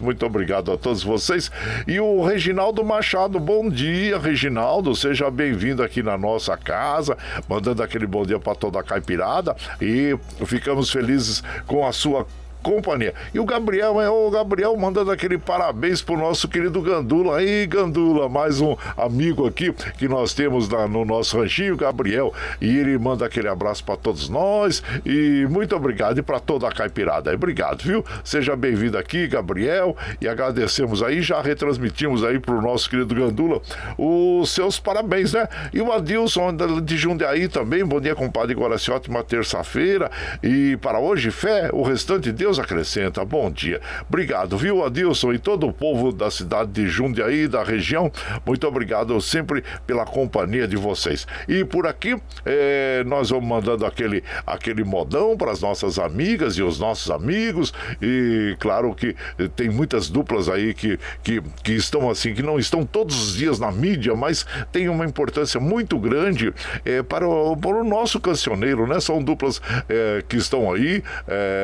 Muito obrigado a todos vocês. E o Reginaldo Machado, bom dia, Reginaldo. Seja bem-vindo aqui na nossa casa, mandando aquele bom dia para toda a caipirada. E ficamos felizes com a sua companhia. E o Gabriel, é o Gabriel mandando aquele parabéns pro nosso querido Gandula. Aí, Gandula, mais um amigo aqui que nós temos na, no nosso ranchinho, Gabriel. E ele manda aquele abraço para todos nós. E muito obrigado. E para toda a caipirada. Obrigado, viu? Seja bem-vindo aqui, Gabriel. E agradecemos aí, já retransmitimos aí pro nosso querido Gandula os seus parabéns, né? E o Adilson de Jundiaí também. Bom dia, compadre Guaraci. Ótima terça-feira. E para hoje, fé, o restante de Deus Deus acrescenta. Bom dia. Obrigado, viu, Adilson e todo o povo da cidade de Jundiaí, da região. Muito obrigado sempre pela companhia de vocês. E por aqui, é, nós vamos mandando aquele, aquele modão para as nossas amigas e os nossos amigos. E claro que tem muitas duplas aí que, que, que estão assim, que não estão todos os dias na mídia, mas tem uma importância muito grande é, para, o, para o nosso cancioneiro, né? São duplas é, que estão aí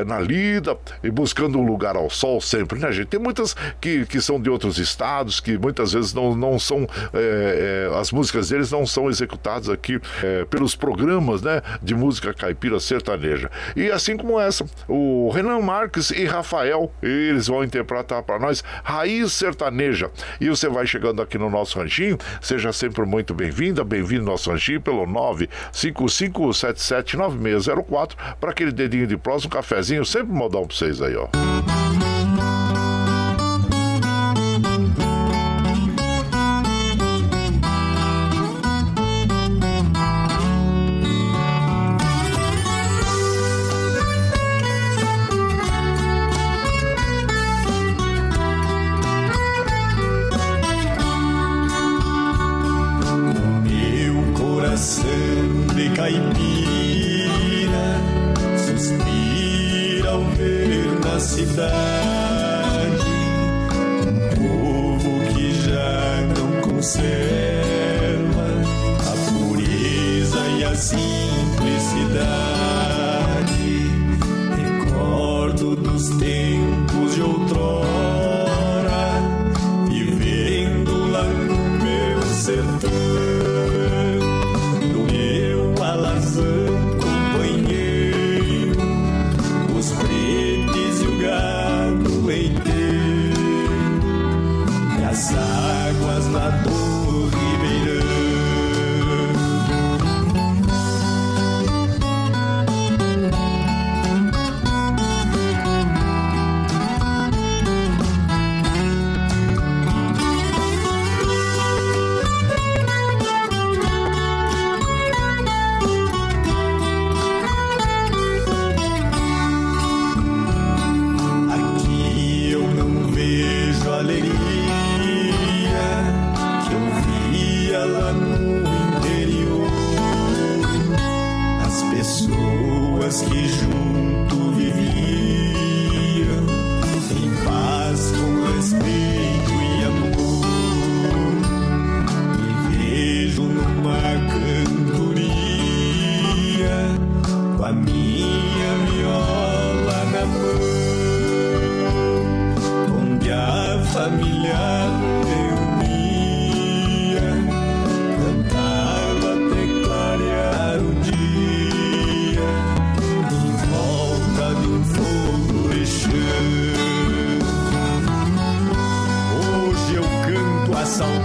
na lida, e buscando um lugar ao sol sempre, né, gente? Tem muitas que, que são de outros estados, que muitas vezes não, não são. É, é, as músicas deles não são executadas aqui é, pelos programas, né? De música caipira sertaneja. E assim como essa, o Renan Marques e Rafael, eles vão interpretar para nós Raiz Sertaneja. E você vai chegando aqui no nosso ranchinho, seja sempre muito bem-vinda, bem-vindo ao nosso ranchinho pelo 955779604 para aquele dedinho de próximo, um cafezinho, sempre modal pra vocês aí, ó.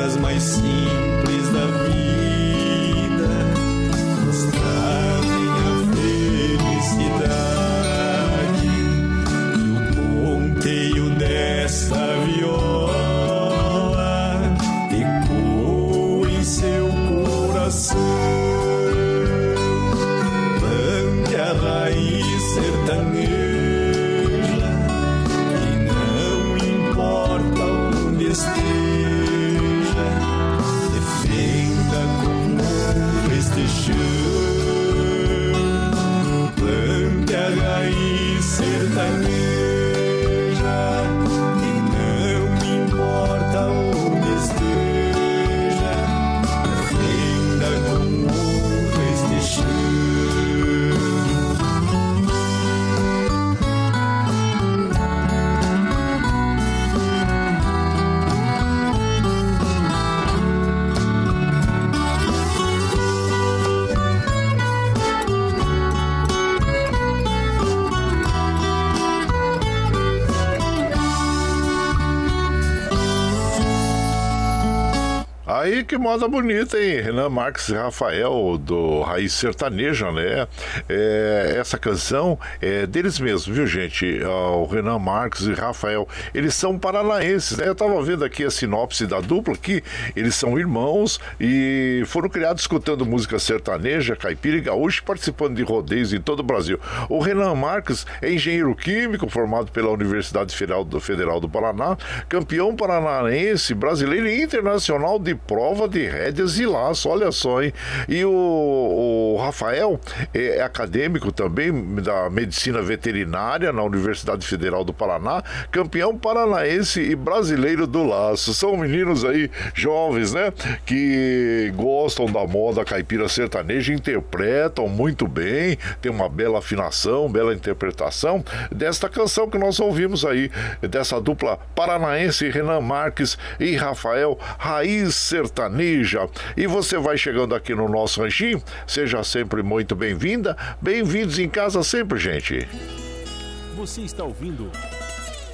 coisas mais simples. Moda bonita, hein? Renan Marques e Rafael, do Raiz Sertaneja, né? É, essa canção é deles mesmos, viu, gente? O Renan Marques e Rafael, eles são paranaenses, né? Eu tava vendo aqui a sinopse da dupla aqui, eles são irmãos e foram criados escutando música sertaneja, caipira e gaúcho, participando de rodeios em todo o Brasil. O Renan Marques é engenheiro químico, formado pela Universidade Federal do, Paraná, campeão paranaense, brasileiro e internacional de prova de rédeas e laço, olha só, hein? E o, o Rafael é, é acadêmico também da medicina veterinária na Universidade Federal do Paraná, campeão paranaense e brasileiro do laço. São meninos aí jovens, né? Que gostam da moda caipira sertaneja, interpretam muito bem, tem uma bela afinação, bela interpretação desta canção que nós ouvimos aí, dessa dupla paranaense Renan Marques e Rafael Raiz Sertaneja sertaneja. E você vai chegando aqui no nosso ranchinho, seja sempre muito bem-vinda. Bem-vindos em casa sempre, gente. Você está ouvindo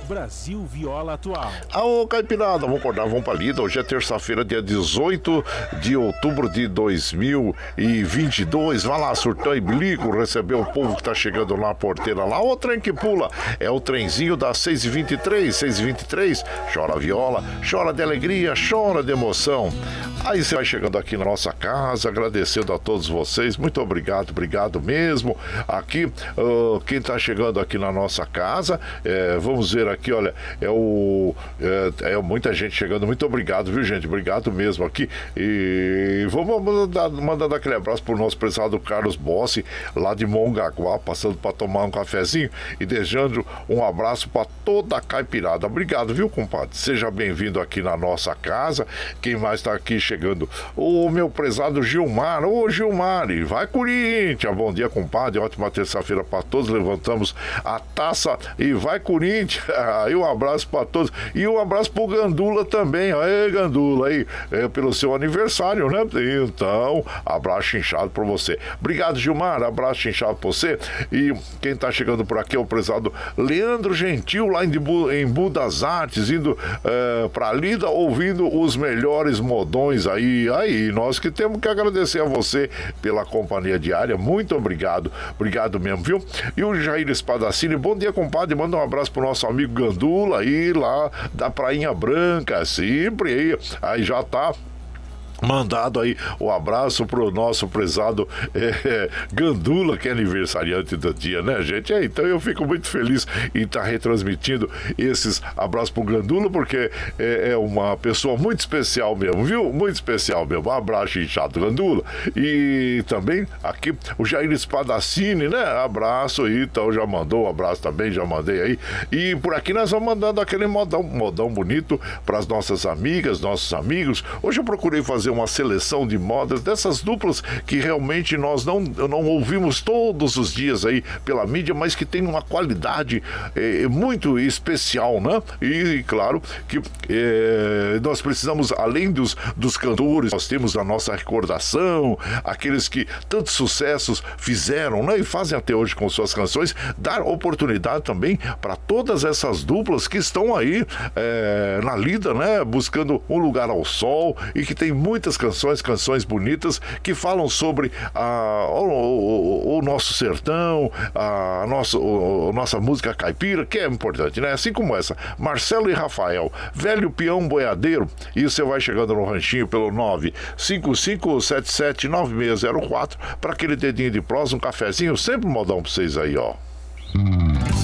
Brasil Viola Atual. Ô, Caipirada, vamos acordar, vamos pra lida. Hoje é terça-feira, dia 18 de outubro de 2022. Vai lá, surtão e bilico, receber o povo que tá chegando na porteira lá. O trem que pula é o trenzinho das 6h23, 6h23. Chora viola, chora de alegria, chora de emoção. Aí você vai chegando aqui na nossa casa, agradecendo a todos vocês. Muito obrigado, obrigado mesmo. Aqui, uh, quem tá chegando aqui na nossa casa, é, vamos ver aqui aqui, olha, é o. É, é, muita gente chegando. Muito obrigado, viu, gente? Obrigado mesmo aqui. E vamos mandar, mandar aquele abraço pro nosso prezado Carlos Bossi, lá de Mongaguá, passando para tomar um cafezinho e desejando um abraço para toda a caipirada. Obrigado, viu, compadre? Seja bem-vindo aqui na nossa casa. Quem mais está aqui chegando? O meu prezado Gilmar. Ô, Gilmar, vai Corinthians. Bom dia, compadre. Ótima terça-feira para todos. Levantamos a taça e vai Corinthians. Aí um abraço para todos. E um abraço pro Gandula também. Aí, Gandula, aí, é pelo seu aniversário, né? Então, abraço inchado para você. Obrigado, Gilmar. Abraço inchado para você. E quem tá chegando por aqui é o prezado Leandro Gentil, lá em, em Budas Artes, indo é, pra Lida, ouvindo os melhores modões aí. Aí, nós que temos que agradecer a você pela companhia diária. Muito obrigado. Obrigado mesmo, viu? E o Jair Espadacini, bom dia, compadre. Manda um abraço pro nosso amigo Gandula aí lá da Prainha Branca, sempre aí. Aí já tá Mandado aí o um abraço pro nosso prezado é, Gandula, que é aniversariante do dia, né, gente? É, então eu fico muito feliz em estar tá retransmitindo esses abraços pro Gandula, porque é, é, uma pessoa muito especial mesmo, viu? Muito especial mesmo. Um abraço inchado, Gandula. E também aqui o Jair Espadacini, né? Abraço aí, então já mandou um abraço também, já mandei aí. E por aqui nós vamos mandando aquele modão, modão bonito para as nossas amigas, nossos amigos. Hoje eu procurei fazer fazer uma seleção de modas dessas duplas que realmente nós não, não ouvimos todos os dias aí pela mídia, mas que tem uma qualidade é, muito especial, né? E claro que é, nós precisamos, além dos, dos cantores, nós temos a nossa recordação, aqueles que tantos sucessos fizeram, né? E fazem até hoje com suas canções, dar oportunidade também para todas essas duplas que estão aí é, na lida, né? Buscando um lugar ao sol e que tem muito muitas canções, canções bonitas, que falam sobre a, o, o, o nosso sertão, a, nosso, o, nossa música caipira, que é importante, né? Assim como essa, Marcelo e Rafael, Velho Peão Boiadeiro, e você vai chegando no ranchinho pelo 955779604 para aquele dedinho de prosa, um cafezinho, sempre modão para vocês aí, ó. Hum.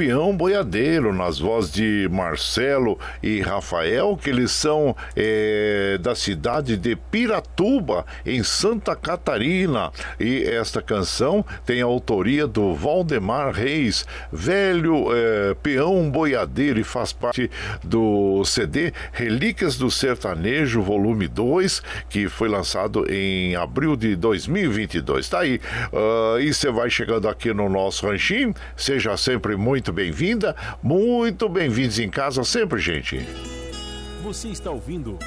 Peão Boiadeiro, nas vozes de Marcelo e Rafael, que eles são é, da cidade de Piratuba, em Santa Catarina. E esta canção tem a autoria do Valdemar Reis, Velho é, Peão Boiadeiro, e faz parte do CD Relíquias do Sertanejo, volume 2, que foi lançado em abril de 2022. Tá aí. Uh, e você vai chegando aqui no nosso ranchinho. Seja sempre muito bem-vinda, muito bem-vindos em casa sempre, gente. Você está ouvindo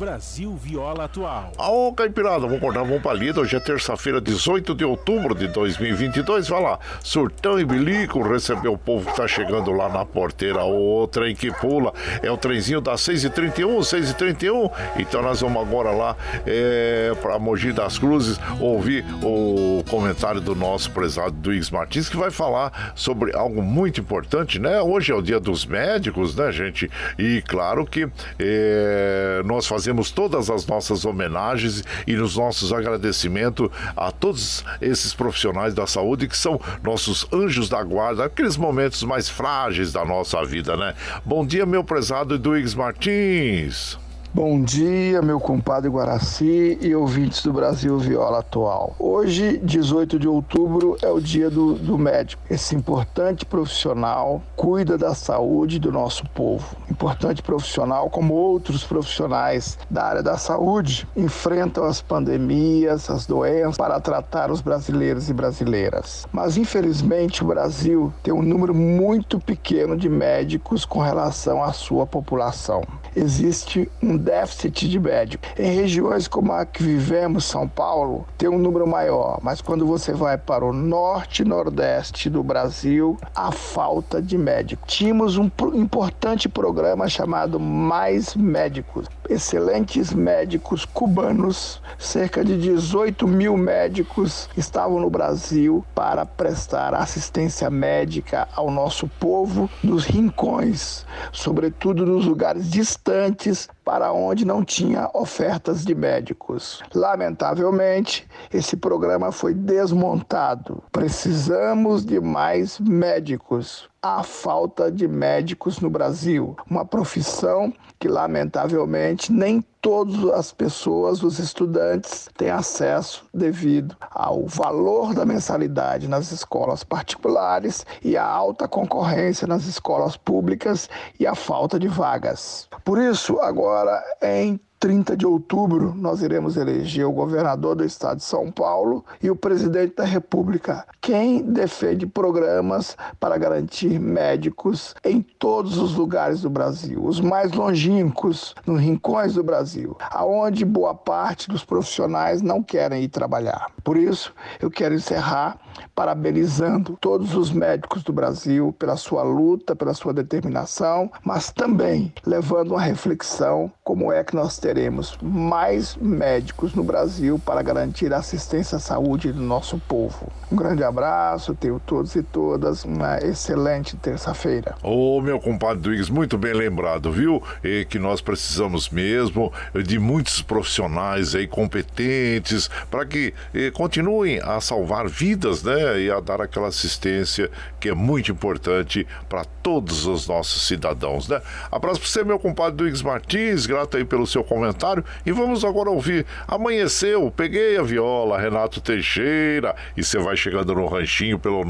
Brasil Viola Atual. Ô, Caipirada, vamos acordar, vamos pra lida. Hoje é terça-feira, 18 de outubro de 2022. Vai lá, surtão e bilico, receber o povo que tá chegando lá na porteira. O trem que pula é o trenzinho das 6h31, 6h31. Então nós vamos agora lá é, pra Mogi das Cruzes ouvir o comentário do nosso prezado Duígues Martins, que vai falar sobre algo muito importante, né? Hoje é o dia dos médicos, né, gente? E claro que é, nós fazemos fazemos todas as nossas homenagens e os nossos agradecimentos a todos esses profissionais da saúde que são nossos anjos da guarda, aqueles momentos mais frágeis da nossa vida, né? Bom dia, meu prezado Eduígues Martins. Bom dia, meu compadre Guaraci e ouvintes do Brasil Viola Atual. Hoje, 18 de outubro, é o dia do, do médico. Esse importante profissional cuida da saúde do nosso povo. Importante profissional, como outros profissionais da área da saúde, enfrentam as pandemias, as doenças para tratar os brasileiros e brasileiras. Mas, infelizmente, o Brasil tem um número muito pequeno de médicos com relação à sua população. Existe um déficit de médico. Em regiões como a que vivemos, São Paulo, tem um número maior, mas quando você vai para o norte e nordeste do Brasil, há falta de médico. Tínhamos um importante programa chamado Mais Médicos. Excelentes médicos cubanos, cerca de 18 mil médicos estavam no Brasil para prestar assistência médica ao nosso povo nos rincões, sobretudo nos lugares distantes para onde não tinha ofertas de médicos. Lamentavelmente, esse programa foi desmontado. Precisamos de mais médicos. Há falta de médicos no Brasil, uma profissão que, lamentavelmente, nem todas as pessoas, os estudantes, têm acesso devido ao valor da mensalidade nas escolas particulares e à alta concorrência nas escolas públicas e a falta de vagas. Por isso, agora em 30 de outubro, nós iremos eleger o governador do estado de São Paulo e o presidente da República. Quem defende programas para garantir médicos em todos os lugares do Brasil, os mais longínquos, nos rincões do Brasil, aonde boa parte dos profissionais não querem ir trabalhar. Por isso, eu quero encerrar parabenizando todos os médicos do Brasil pela sua luta, pela sua determinação, mas também levando uma reflexão como é que nós teremos mais médicos no Brasil para garantir a assistência à saúde do nosso povo. Um grande abraço, tenho todos e todas uma excelente terça-feira. Ô, oh, meu compadre Duígues, muito bem lembrado, viu? E que nós precisamos mesmo de muitos profissionais aí competentes para que eh, continuem a salvar vidas, né? E a dar aquela assistência que é muito importante para todos os nossos cidadãos, né? Abraço para você, meu compadre Duígues Martins, grato aí pelo seu comentário. E vamos agora ouvir Amanheceu, peguei a viola, Renato Teixeira, e você vai chegando no ranchinho pelo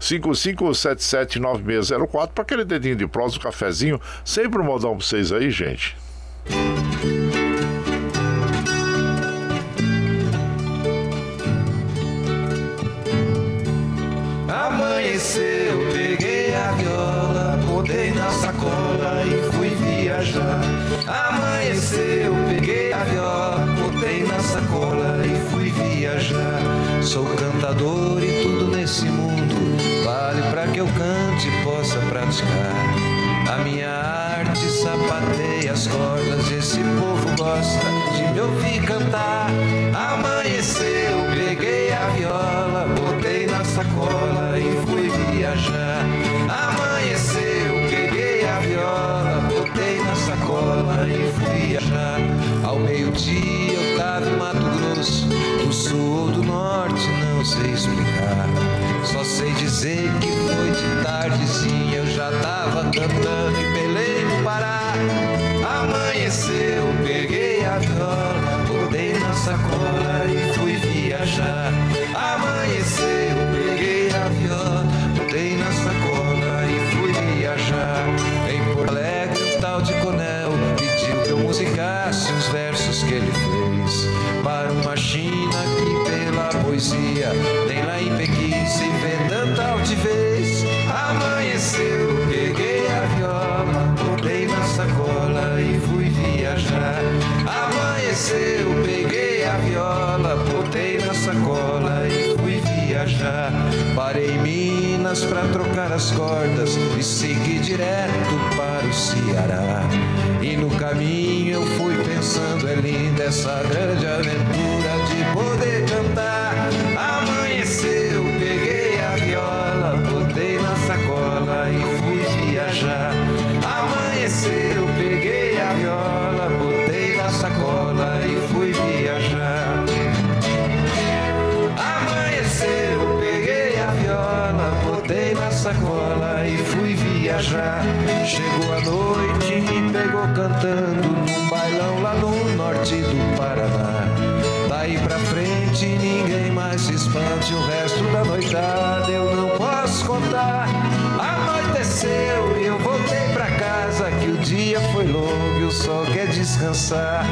955779604 para aquele dedinho de prosa, um cafezinho, sempre um modão para vocês aí, gente. Amanheceu, na sacola e fui viajar. Amanheceu, peguei a viola, botei na sacola e fui viajar. Sou cantador e tudo nesse mundo vale para que eu cante e possa praticar. A minha arte sapateia as cordas, esse povo gosta de me ouvir cantar. Amanheceu, peguei a viola, e fui viajar. Ao meio-dia eu tava em Mato Grosso, do sul ou do norte, não sei explicar. Só sei que foi de tardezinha, eu já tava cantando em Belém do Pará. Amanheceu, peguei a viola, botei na sacola e fui viajar. Minas pra trocar as cordas e segui direto para o Ceará. E no caminho eu fui pensando, é linda essa grande aventura de poder viajar. Chegou a noite, me pegou cantando num bailão lá no norte do Paraná. Daí pra frente ninguém mais se espante, o resto da noitada eu não posso contar. Anoiteceu e eu voltei pra casa que o dia foi longo e o sol quer descansar.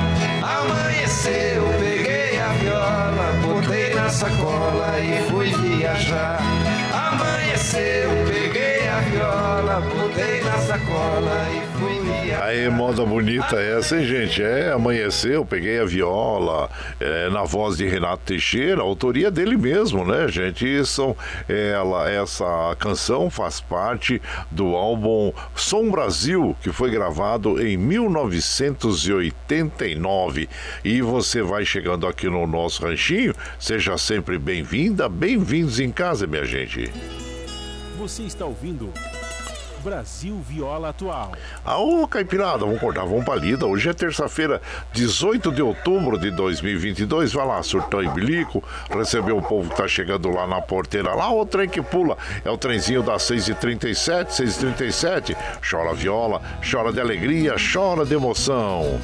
Amanheceu, peguei a viola, botei na sacola e fui viajar. Amanheceu, viola, botei na sacola e fui viajar. Aí, moda bonita essa, hein, gente? É, amanheceu, peguei a viola, é, na voz de Renato Teixeira, autoria dele mesmo, né, gente? Isso, ela, essa canção faz parte do álbum Som Brasil, que foi gravado em 1989. E você vai chegando aqui no nosso ranchinho, seja sempre bem-vinda, bem-vindos em casa, minha gente. Você está ouvindo Brasil Viola Atual. Aô, Caipirada, vamos cortar, vamos pra lida. Hoje é terça-feira, 18 de outubro de 2022. Vai lá, surtão e bilico, receber o povo que tá chegando lá na porteira. Lá o trem que pula, é o trenzinho das 6h37, 6h37. Chora viola, chora de alegria, chora de emoção.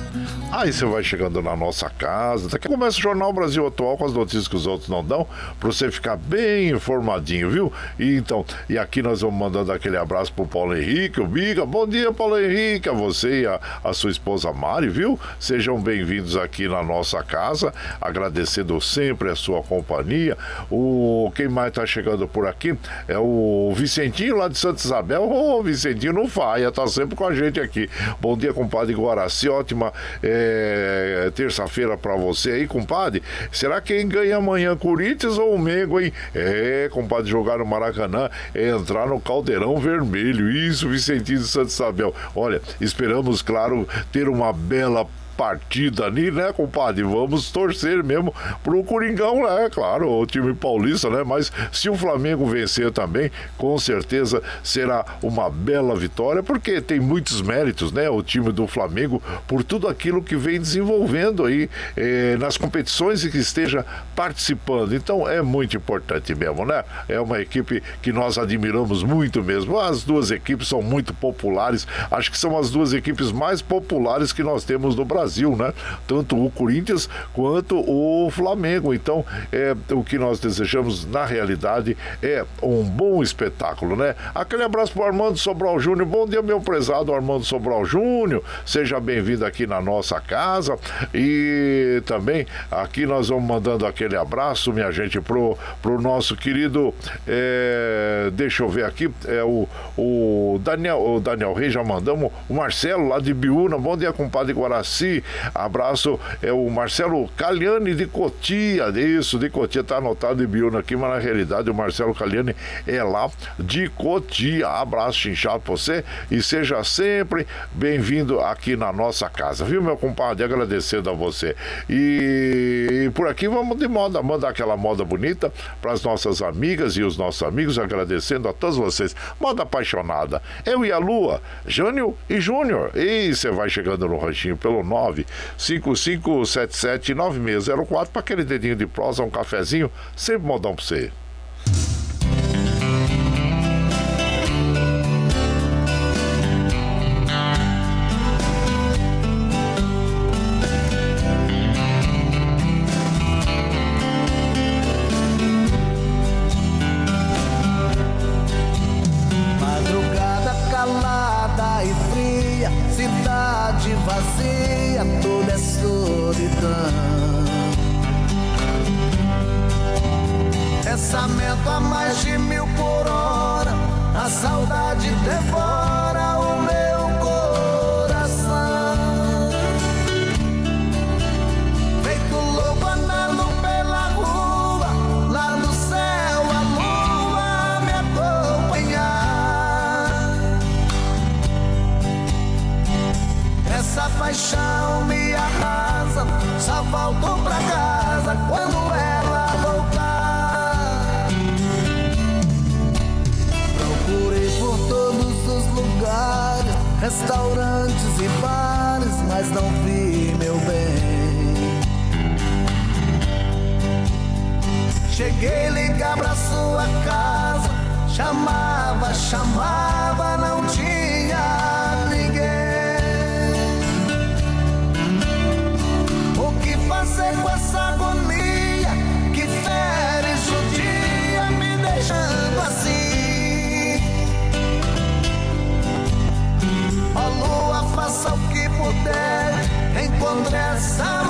Aí você vai chegando na nossa casa. Daqui começa o Jornal Brasil Atual com as notícias que os outros não dão, pra você ficar bem informadinho, viu? E então, e aqui nós vamos mandando aquele abraço pro Paulo Henrique, o Biga. Bom dia, Paulo Henrique, a você e a, a sua esposa Mari, viu? Sejam bem-vindos aqui na nossa casa, agradecendo sempre a sua companhia. O quem mais tá chegando por aqui é o Vicentinho lá de Santa Isabel. Ô, Vicentinho não falha, tá sempre com a gente aqui. Bom dia, compadre Guaraci, ótima é, terça-feira pra você aí, compadre. Será quem ganha amanhã, Corinthians ou o Mengo, hein? É, compadre, jogar no Maracanã é entrar no Caldeirão Vermelho. Isso, Vicentinho de Santa Isabel. Olha, esperamos, claro, ter uma bela partida ali, né, compadre? Vamos torcer mesmo pro Coringão, né? Claro, o time paulista, né? Mas se o Flamengo vencer também, com certeza será uma bela vitória, porque tem muitos méritos, né? O time do Flamengo por tudo aquilo que vem desenvolvendo aí eh, nas competições e que esteja participando. Então é muito importante mesmo, né? É uma equipe que nós admiramos muito mesmo. As duas equipes são muito populares. Acho que são as duas equipes mais populares que nós temos no Brasil. Brasil, né? Tanto o Corinthians quanto o Flamengo. Então, é, o que nós desejamos na realidade é um bom espetáculo, né? Aquele abraço para Armando Sobral Júnior. Bom dia, meu prezado Armando Sobral Júnior. Seja bem-vindo aqui na nossa casa. E também aqui nós vamos mandando aquele abraço, minha gente, pro, pro nosso querido. É, deixa eu ver aqui, é o, o Daniel, o Daniel Reis, já mandamos. O Marcelo lá de Biúna. Bom dia, compadre Guaraci. Abraço, é o Marcelo Caliani de Cotia. Isso, de Cotia, tá anotado de Biúna aqui, mas na realidade o Marcelo Caliani é lá de Cotia. Abraço, chinchado pra você e seja sempre bem-vindo aqui na nossa casa, viu, meu compadre? Agradecendo a você. E, e por aqui vamos de moda, mandar aquela moda bonita para as nossas amigas e os nossos amigos, agradecendo a todos vocês. Moda apaixonada. Eu e a Lua, Jânio e Júnior. E você vai chegando no ranchinho pelo 955779604 para aquele dedinho de prosa, um cafezinho, sempre modão para você. vazia toda a solidão. Pensamento a mais de mil por hora, a saudade devora. volto pra casa quando ela voltar. Procurei por todos os lugares, restaurantes e bares, mas não vi meu bem. Cheguei ligar pra sua casa, chamava, chamava, não tinha. nessa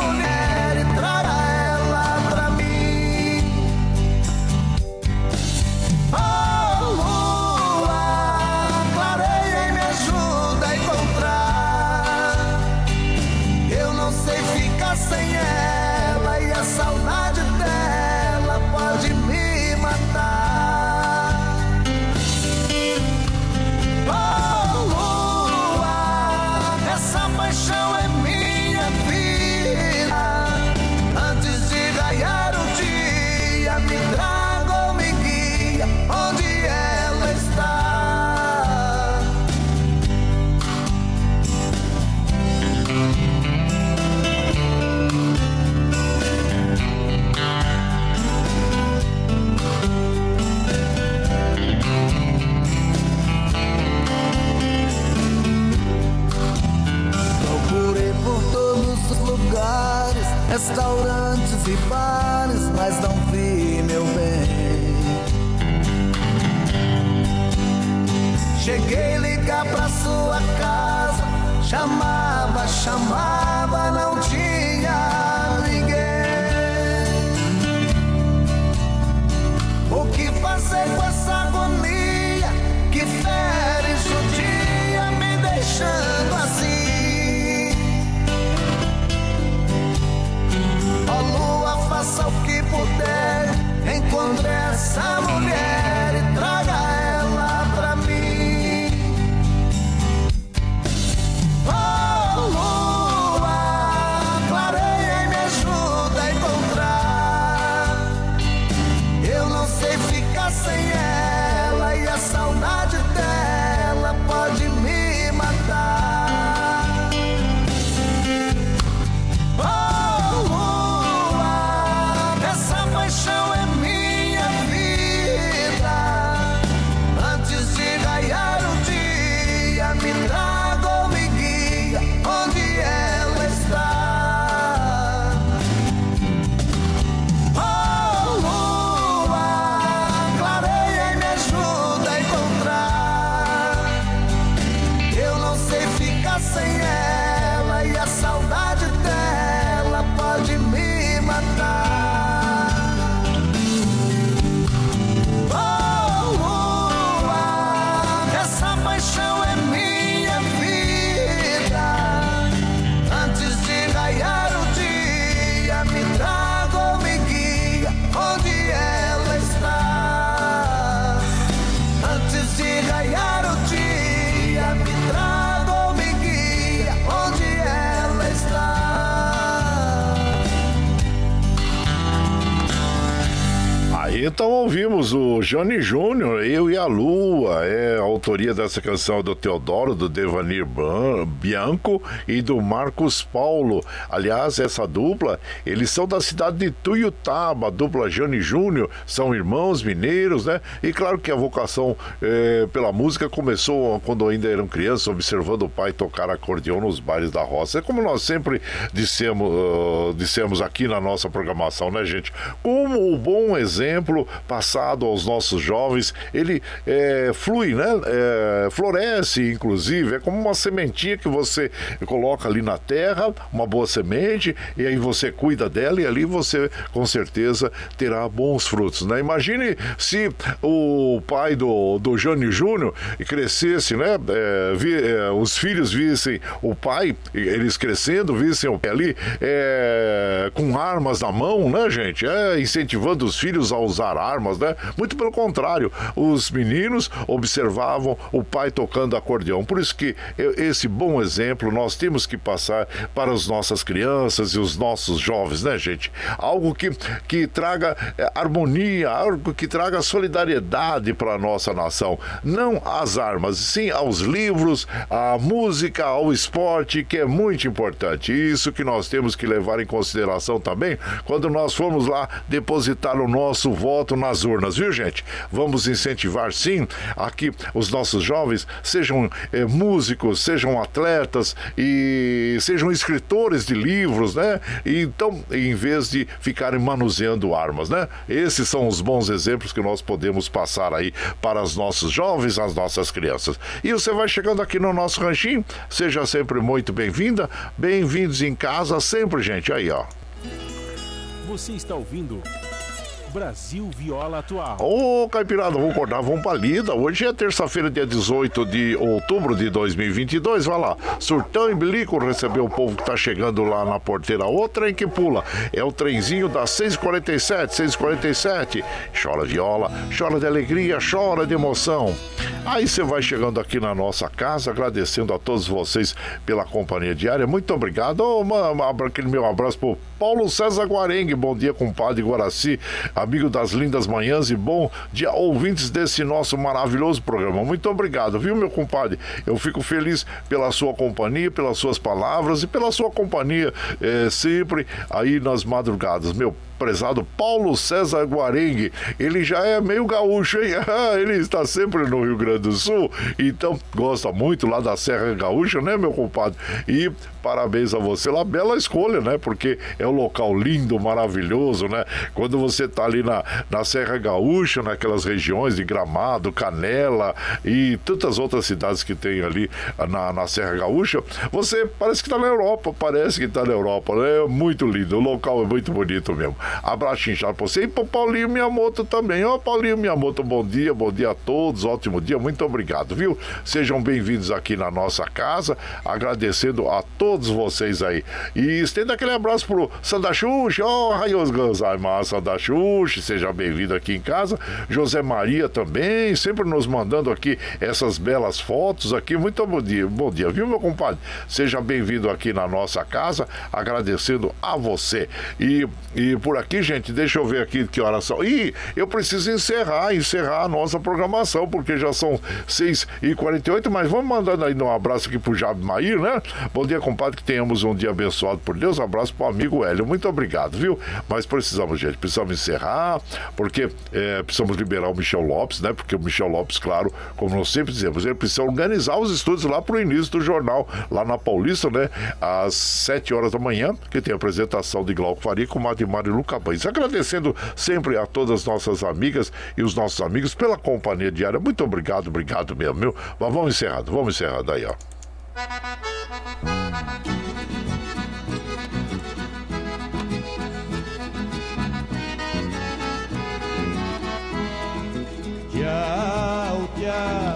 restaurar. Johnny Júnior, eu e a Lu, autoria dessa canção é do Teodoro, do Devanir Bianco e do Marcos Paulo. Aliás, essa dupla, eles são da cidade de Tuiutaba, a dupla Jane Júnior, são irmãos mineiros, né? E claro que a vocação eh, pela música começou quando ainda eram crianças, observando o pai tocar acordeão nos bares da roça. É como nós sempre dissemos, uh, dissemos aqui na nossa programação, né, gente? Como o bom exemplo passado aos nossos jovens, ele eh, flui, né? É, floresce, inclusive, é como uma sementinha que você coloca ali na terra, uma boa semente, e aí você cuida dela e ali você com certeza terá bons frutos, né? Imagine se o pai do, do Jânio Júnior crescesse, né? É, vi, é, os filhos vissem o pai, eles crescendo, vissem o ali é, com armas na mão, né, gente? É, incentivando os filhos a usar armas, né? Muito pelo contrário, os meninos observavam o pai tocando acordeão. Por isso que esse bom exemplo nós temos que passar para as nossas crianças e os nossos jovens, né, gente? Algo que, que traga é, harmonia, algo que traga solidariedade para a nossa nação. Não às armas, sim aos livros, à música, ao esporte, que é muito importante. Isso que nós temos que levar em consideração também quando nós formos lá depositar o nosso voto nas urnas, viu, gente? Vamos incentivar, sim, a que os nossos jovens sejam é, músicos, sejam atletas e sejam escritores de livros, né? Então, em vez de ficarem manuseando armas, né? Esses são os bons exemplos que nós podemos passar aí para os nossos jovens, as nossas crianças. E você vai chegando aqui no nosso ranchinho, seja sempre muito bem-vinda, bem-vindos em casa sempre, gente. Aí, ó. Você está ouvindo Brasil Viola Atual. Ô, Caipirada, vamos acordar, vamos pra lida. Hoje é terça-feira, dia 18 de outubro de 2022. Vai lá, Surtão e Bilico recebeu o povo que tá chegando lá na porteira. O trem que pula é o trenzinho das 6h47, 6h47. Chora viola, chora de alegria, chora de emoção. Aí você vai chegando aqui na nossa casa, agradecendo a todos vocês pela companhia diária. Muito obrigado. Oh, aquele meu abraço pro Paulo César Guarengue. Bom dia, compadre Guaraci amigo das lindas manhãs e bom dia, ouvintes desse nosso maravilhoso programa. Muito obrigado, viu, meu compadre? Eu fico feliz pela sua companhia, pelas suas palavras e pela sua companhia é, sempre aí nas madrugadas. Meu prezado Paulo César Guarengue. Ele já é meio gaúcho, hein? Ele está sempre no Rio Grande do Sul, então gosta muito lá da Serra Gaúcha, né, meu compadre? E parabéns a você lá, bela escolha, né? Porque é um local lindo, maravilhoso, né? Quando você está ali na, na Serra Gaúcha, naquelas regiões de Gramado, Canela e tantas outras cidades que tem ali na, na Serra Gaúcha, você parece que está na Europa, parece que está na Europa, né? É muito lindo, o local é muito bonito mesmo. Abraço inchado pra você e pro Paulinho Miyamoto também. Ó, Paulinho Miyamoto, bom dia, bom dia a todos, ótimo dia, muito obrigado, viu? Sejam bem-vindos aqui na nossa casa, agradecendo a todos vocês aí. E estenda aquele abraço pro Sandachuxi, ó, oh, Raios Ganzaimar Sandachuxi, seja bem-vindo aqui em casa. José Maria também, sempre nos mandando aqui essas belas fotos aqui. Muito bom dia, bom dia, viu, meu compadre? Seja bem-vindo aqui na nossa casa, agradecendo a você. E, e por aqui, gente, deixa eu ver aqui que horas são. E eu preciso encerrar, encerrar a nossa programação, porque já são 6h48, mas vamos mandando aí um abraço aqui pro Jab Mair, né? Bom dia, compadre, que tenhamos um dia abençoado por Deus. Um abraço pro amigo Hélio. Muito obrigado, viu? Mas precisamos, gente, precisamos encerrar, porque é, precisamos liberar o Michel Lopes, né? Porque o Michel Lopes, claro, como nós sempre dizemos, ele precisa organizar os estudos lá pro início do jornal, lá na Paulista, né? Às 7 horas da manhã, que tem a apresentação de Glauco Faria com o Madimar e Luca Pães. Agradecendo sempre a todas as nossas amigas e os nossos amigos pela companhia diária. Muito obrigado, obrigado mesmo, meu. Mas vamos encerrando, vamos encerrando aí, ó. Tchau, tchau,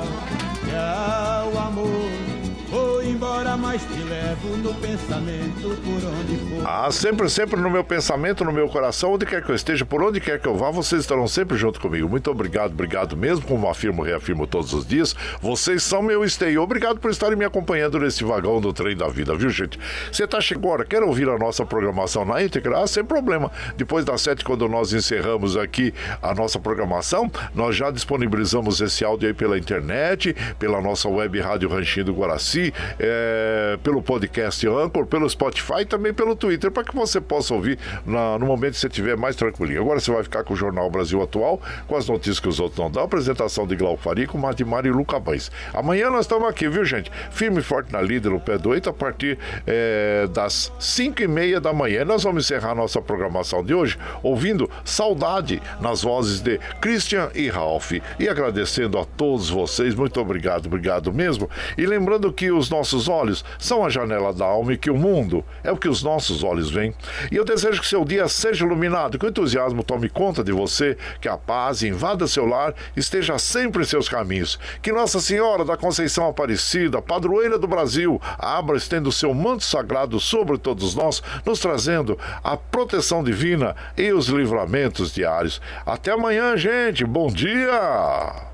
Ah, sempre, sempre no meu pensamento, no meu coração, onde quer que eu esteja, por onde quer que eu vá, vocês estarão sempre junto comigo. Muito obrigado, obrigado mesmo, como afirmo, reafirmo todos os dias. Vocês são meu esteio. Obrigado por estarem me acompanhando nesse vagão do trem da vida, viu, gente? Você tá chegando agora, quer ouvir a nossa programação na íntegra? Ah, sem problema. Depois das sete, quando nós encerramos aqui a nossa programação, nós já disponibilizamos esse áudio aí pela internet, pela nossa web Rádio Ranchinho do Guaraci, é, pelo podcast podcast Anchor, pelo Spotify e também pelo Twitter, para que você possa ouvir na, no momento que você estiver mais tranquilinho. Agora você vai ficar com o Jornal Brasil Atual, com as notícias que os outros não dão, apresentação de Glau Farico, Madimar e Luca Bães. Amanhã nós estamos aqui, viu, gente? Firme e forte na líder, no pé do 8, a partir é, das 5 e meia da manhã. Nós vamos encerrar nossa programação de hoje ouvindo Saudade nas vozes de Christian e Ralph. E agradecendo a todos vocês, muito obrigado, obrigado mesmo. E lembrando que os nossos olhos são a janela da alma e que o mundo é o que os nossos olhos veem. E eu desejo que seu dia seja iluminado, que o entusiasmo tome conta de você, que a paz invada seu lar, esteja sempre em seus caminhos. Que Nossa Senhora da Conceição Aparecida, padroeira do Brasil, abra estendo o seu manto sagrado sobre todos nós, nos trazendo a proteção divina e os livramentos diários. Até amanhã, gente. Bom dia!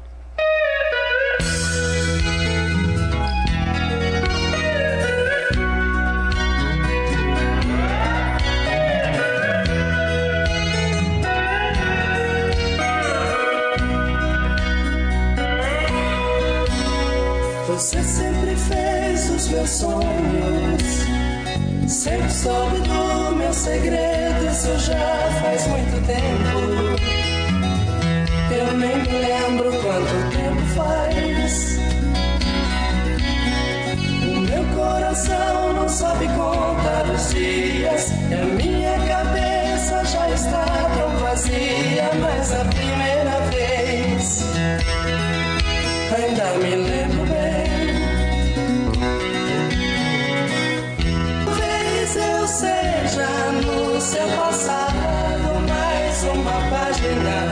Você sempre fez os meus sonhos, sempre soube do meu segredo, isso já faz muito tempo. Eu nem me lembro quanto tempo faz. O meu coração não sabe contar os dias, e a minha cabeça já está tão vazia, mas a primeira vez ainda me lembro uma página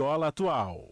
Viola Atual.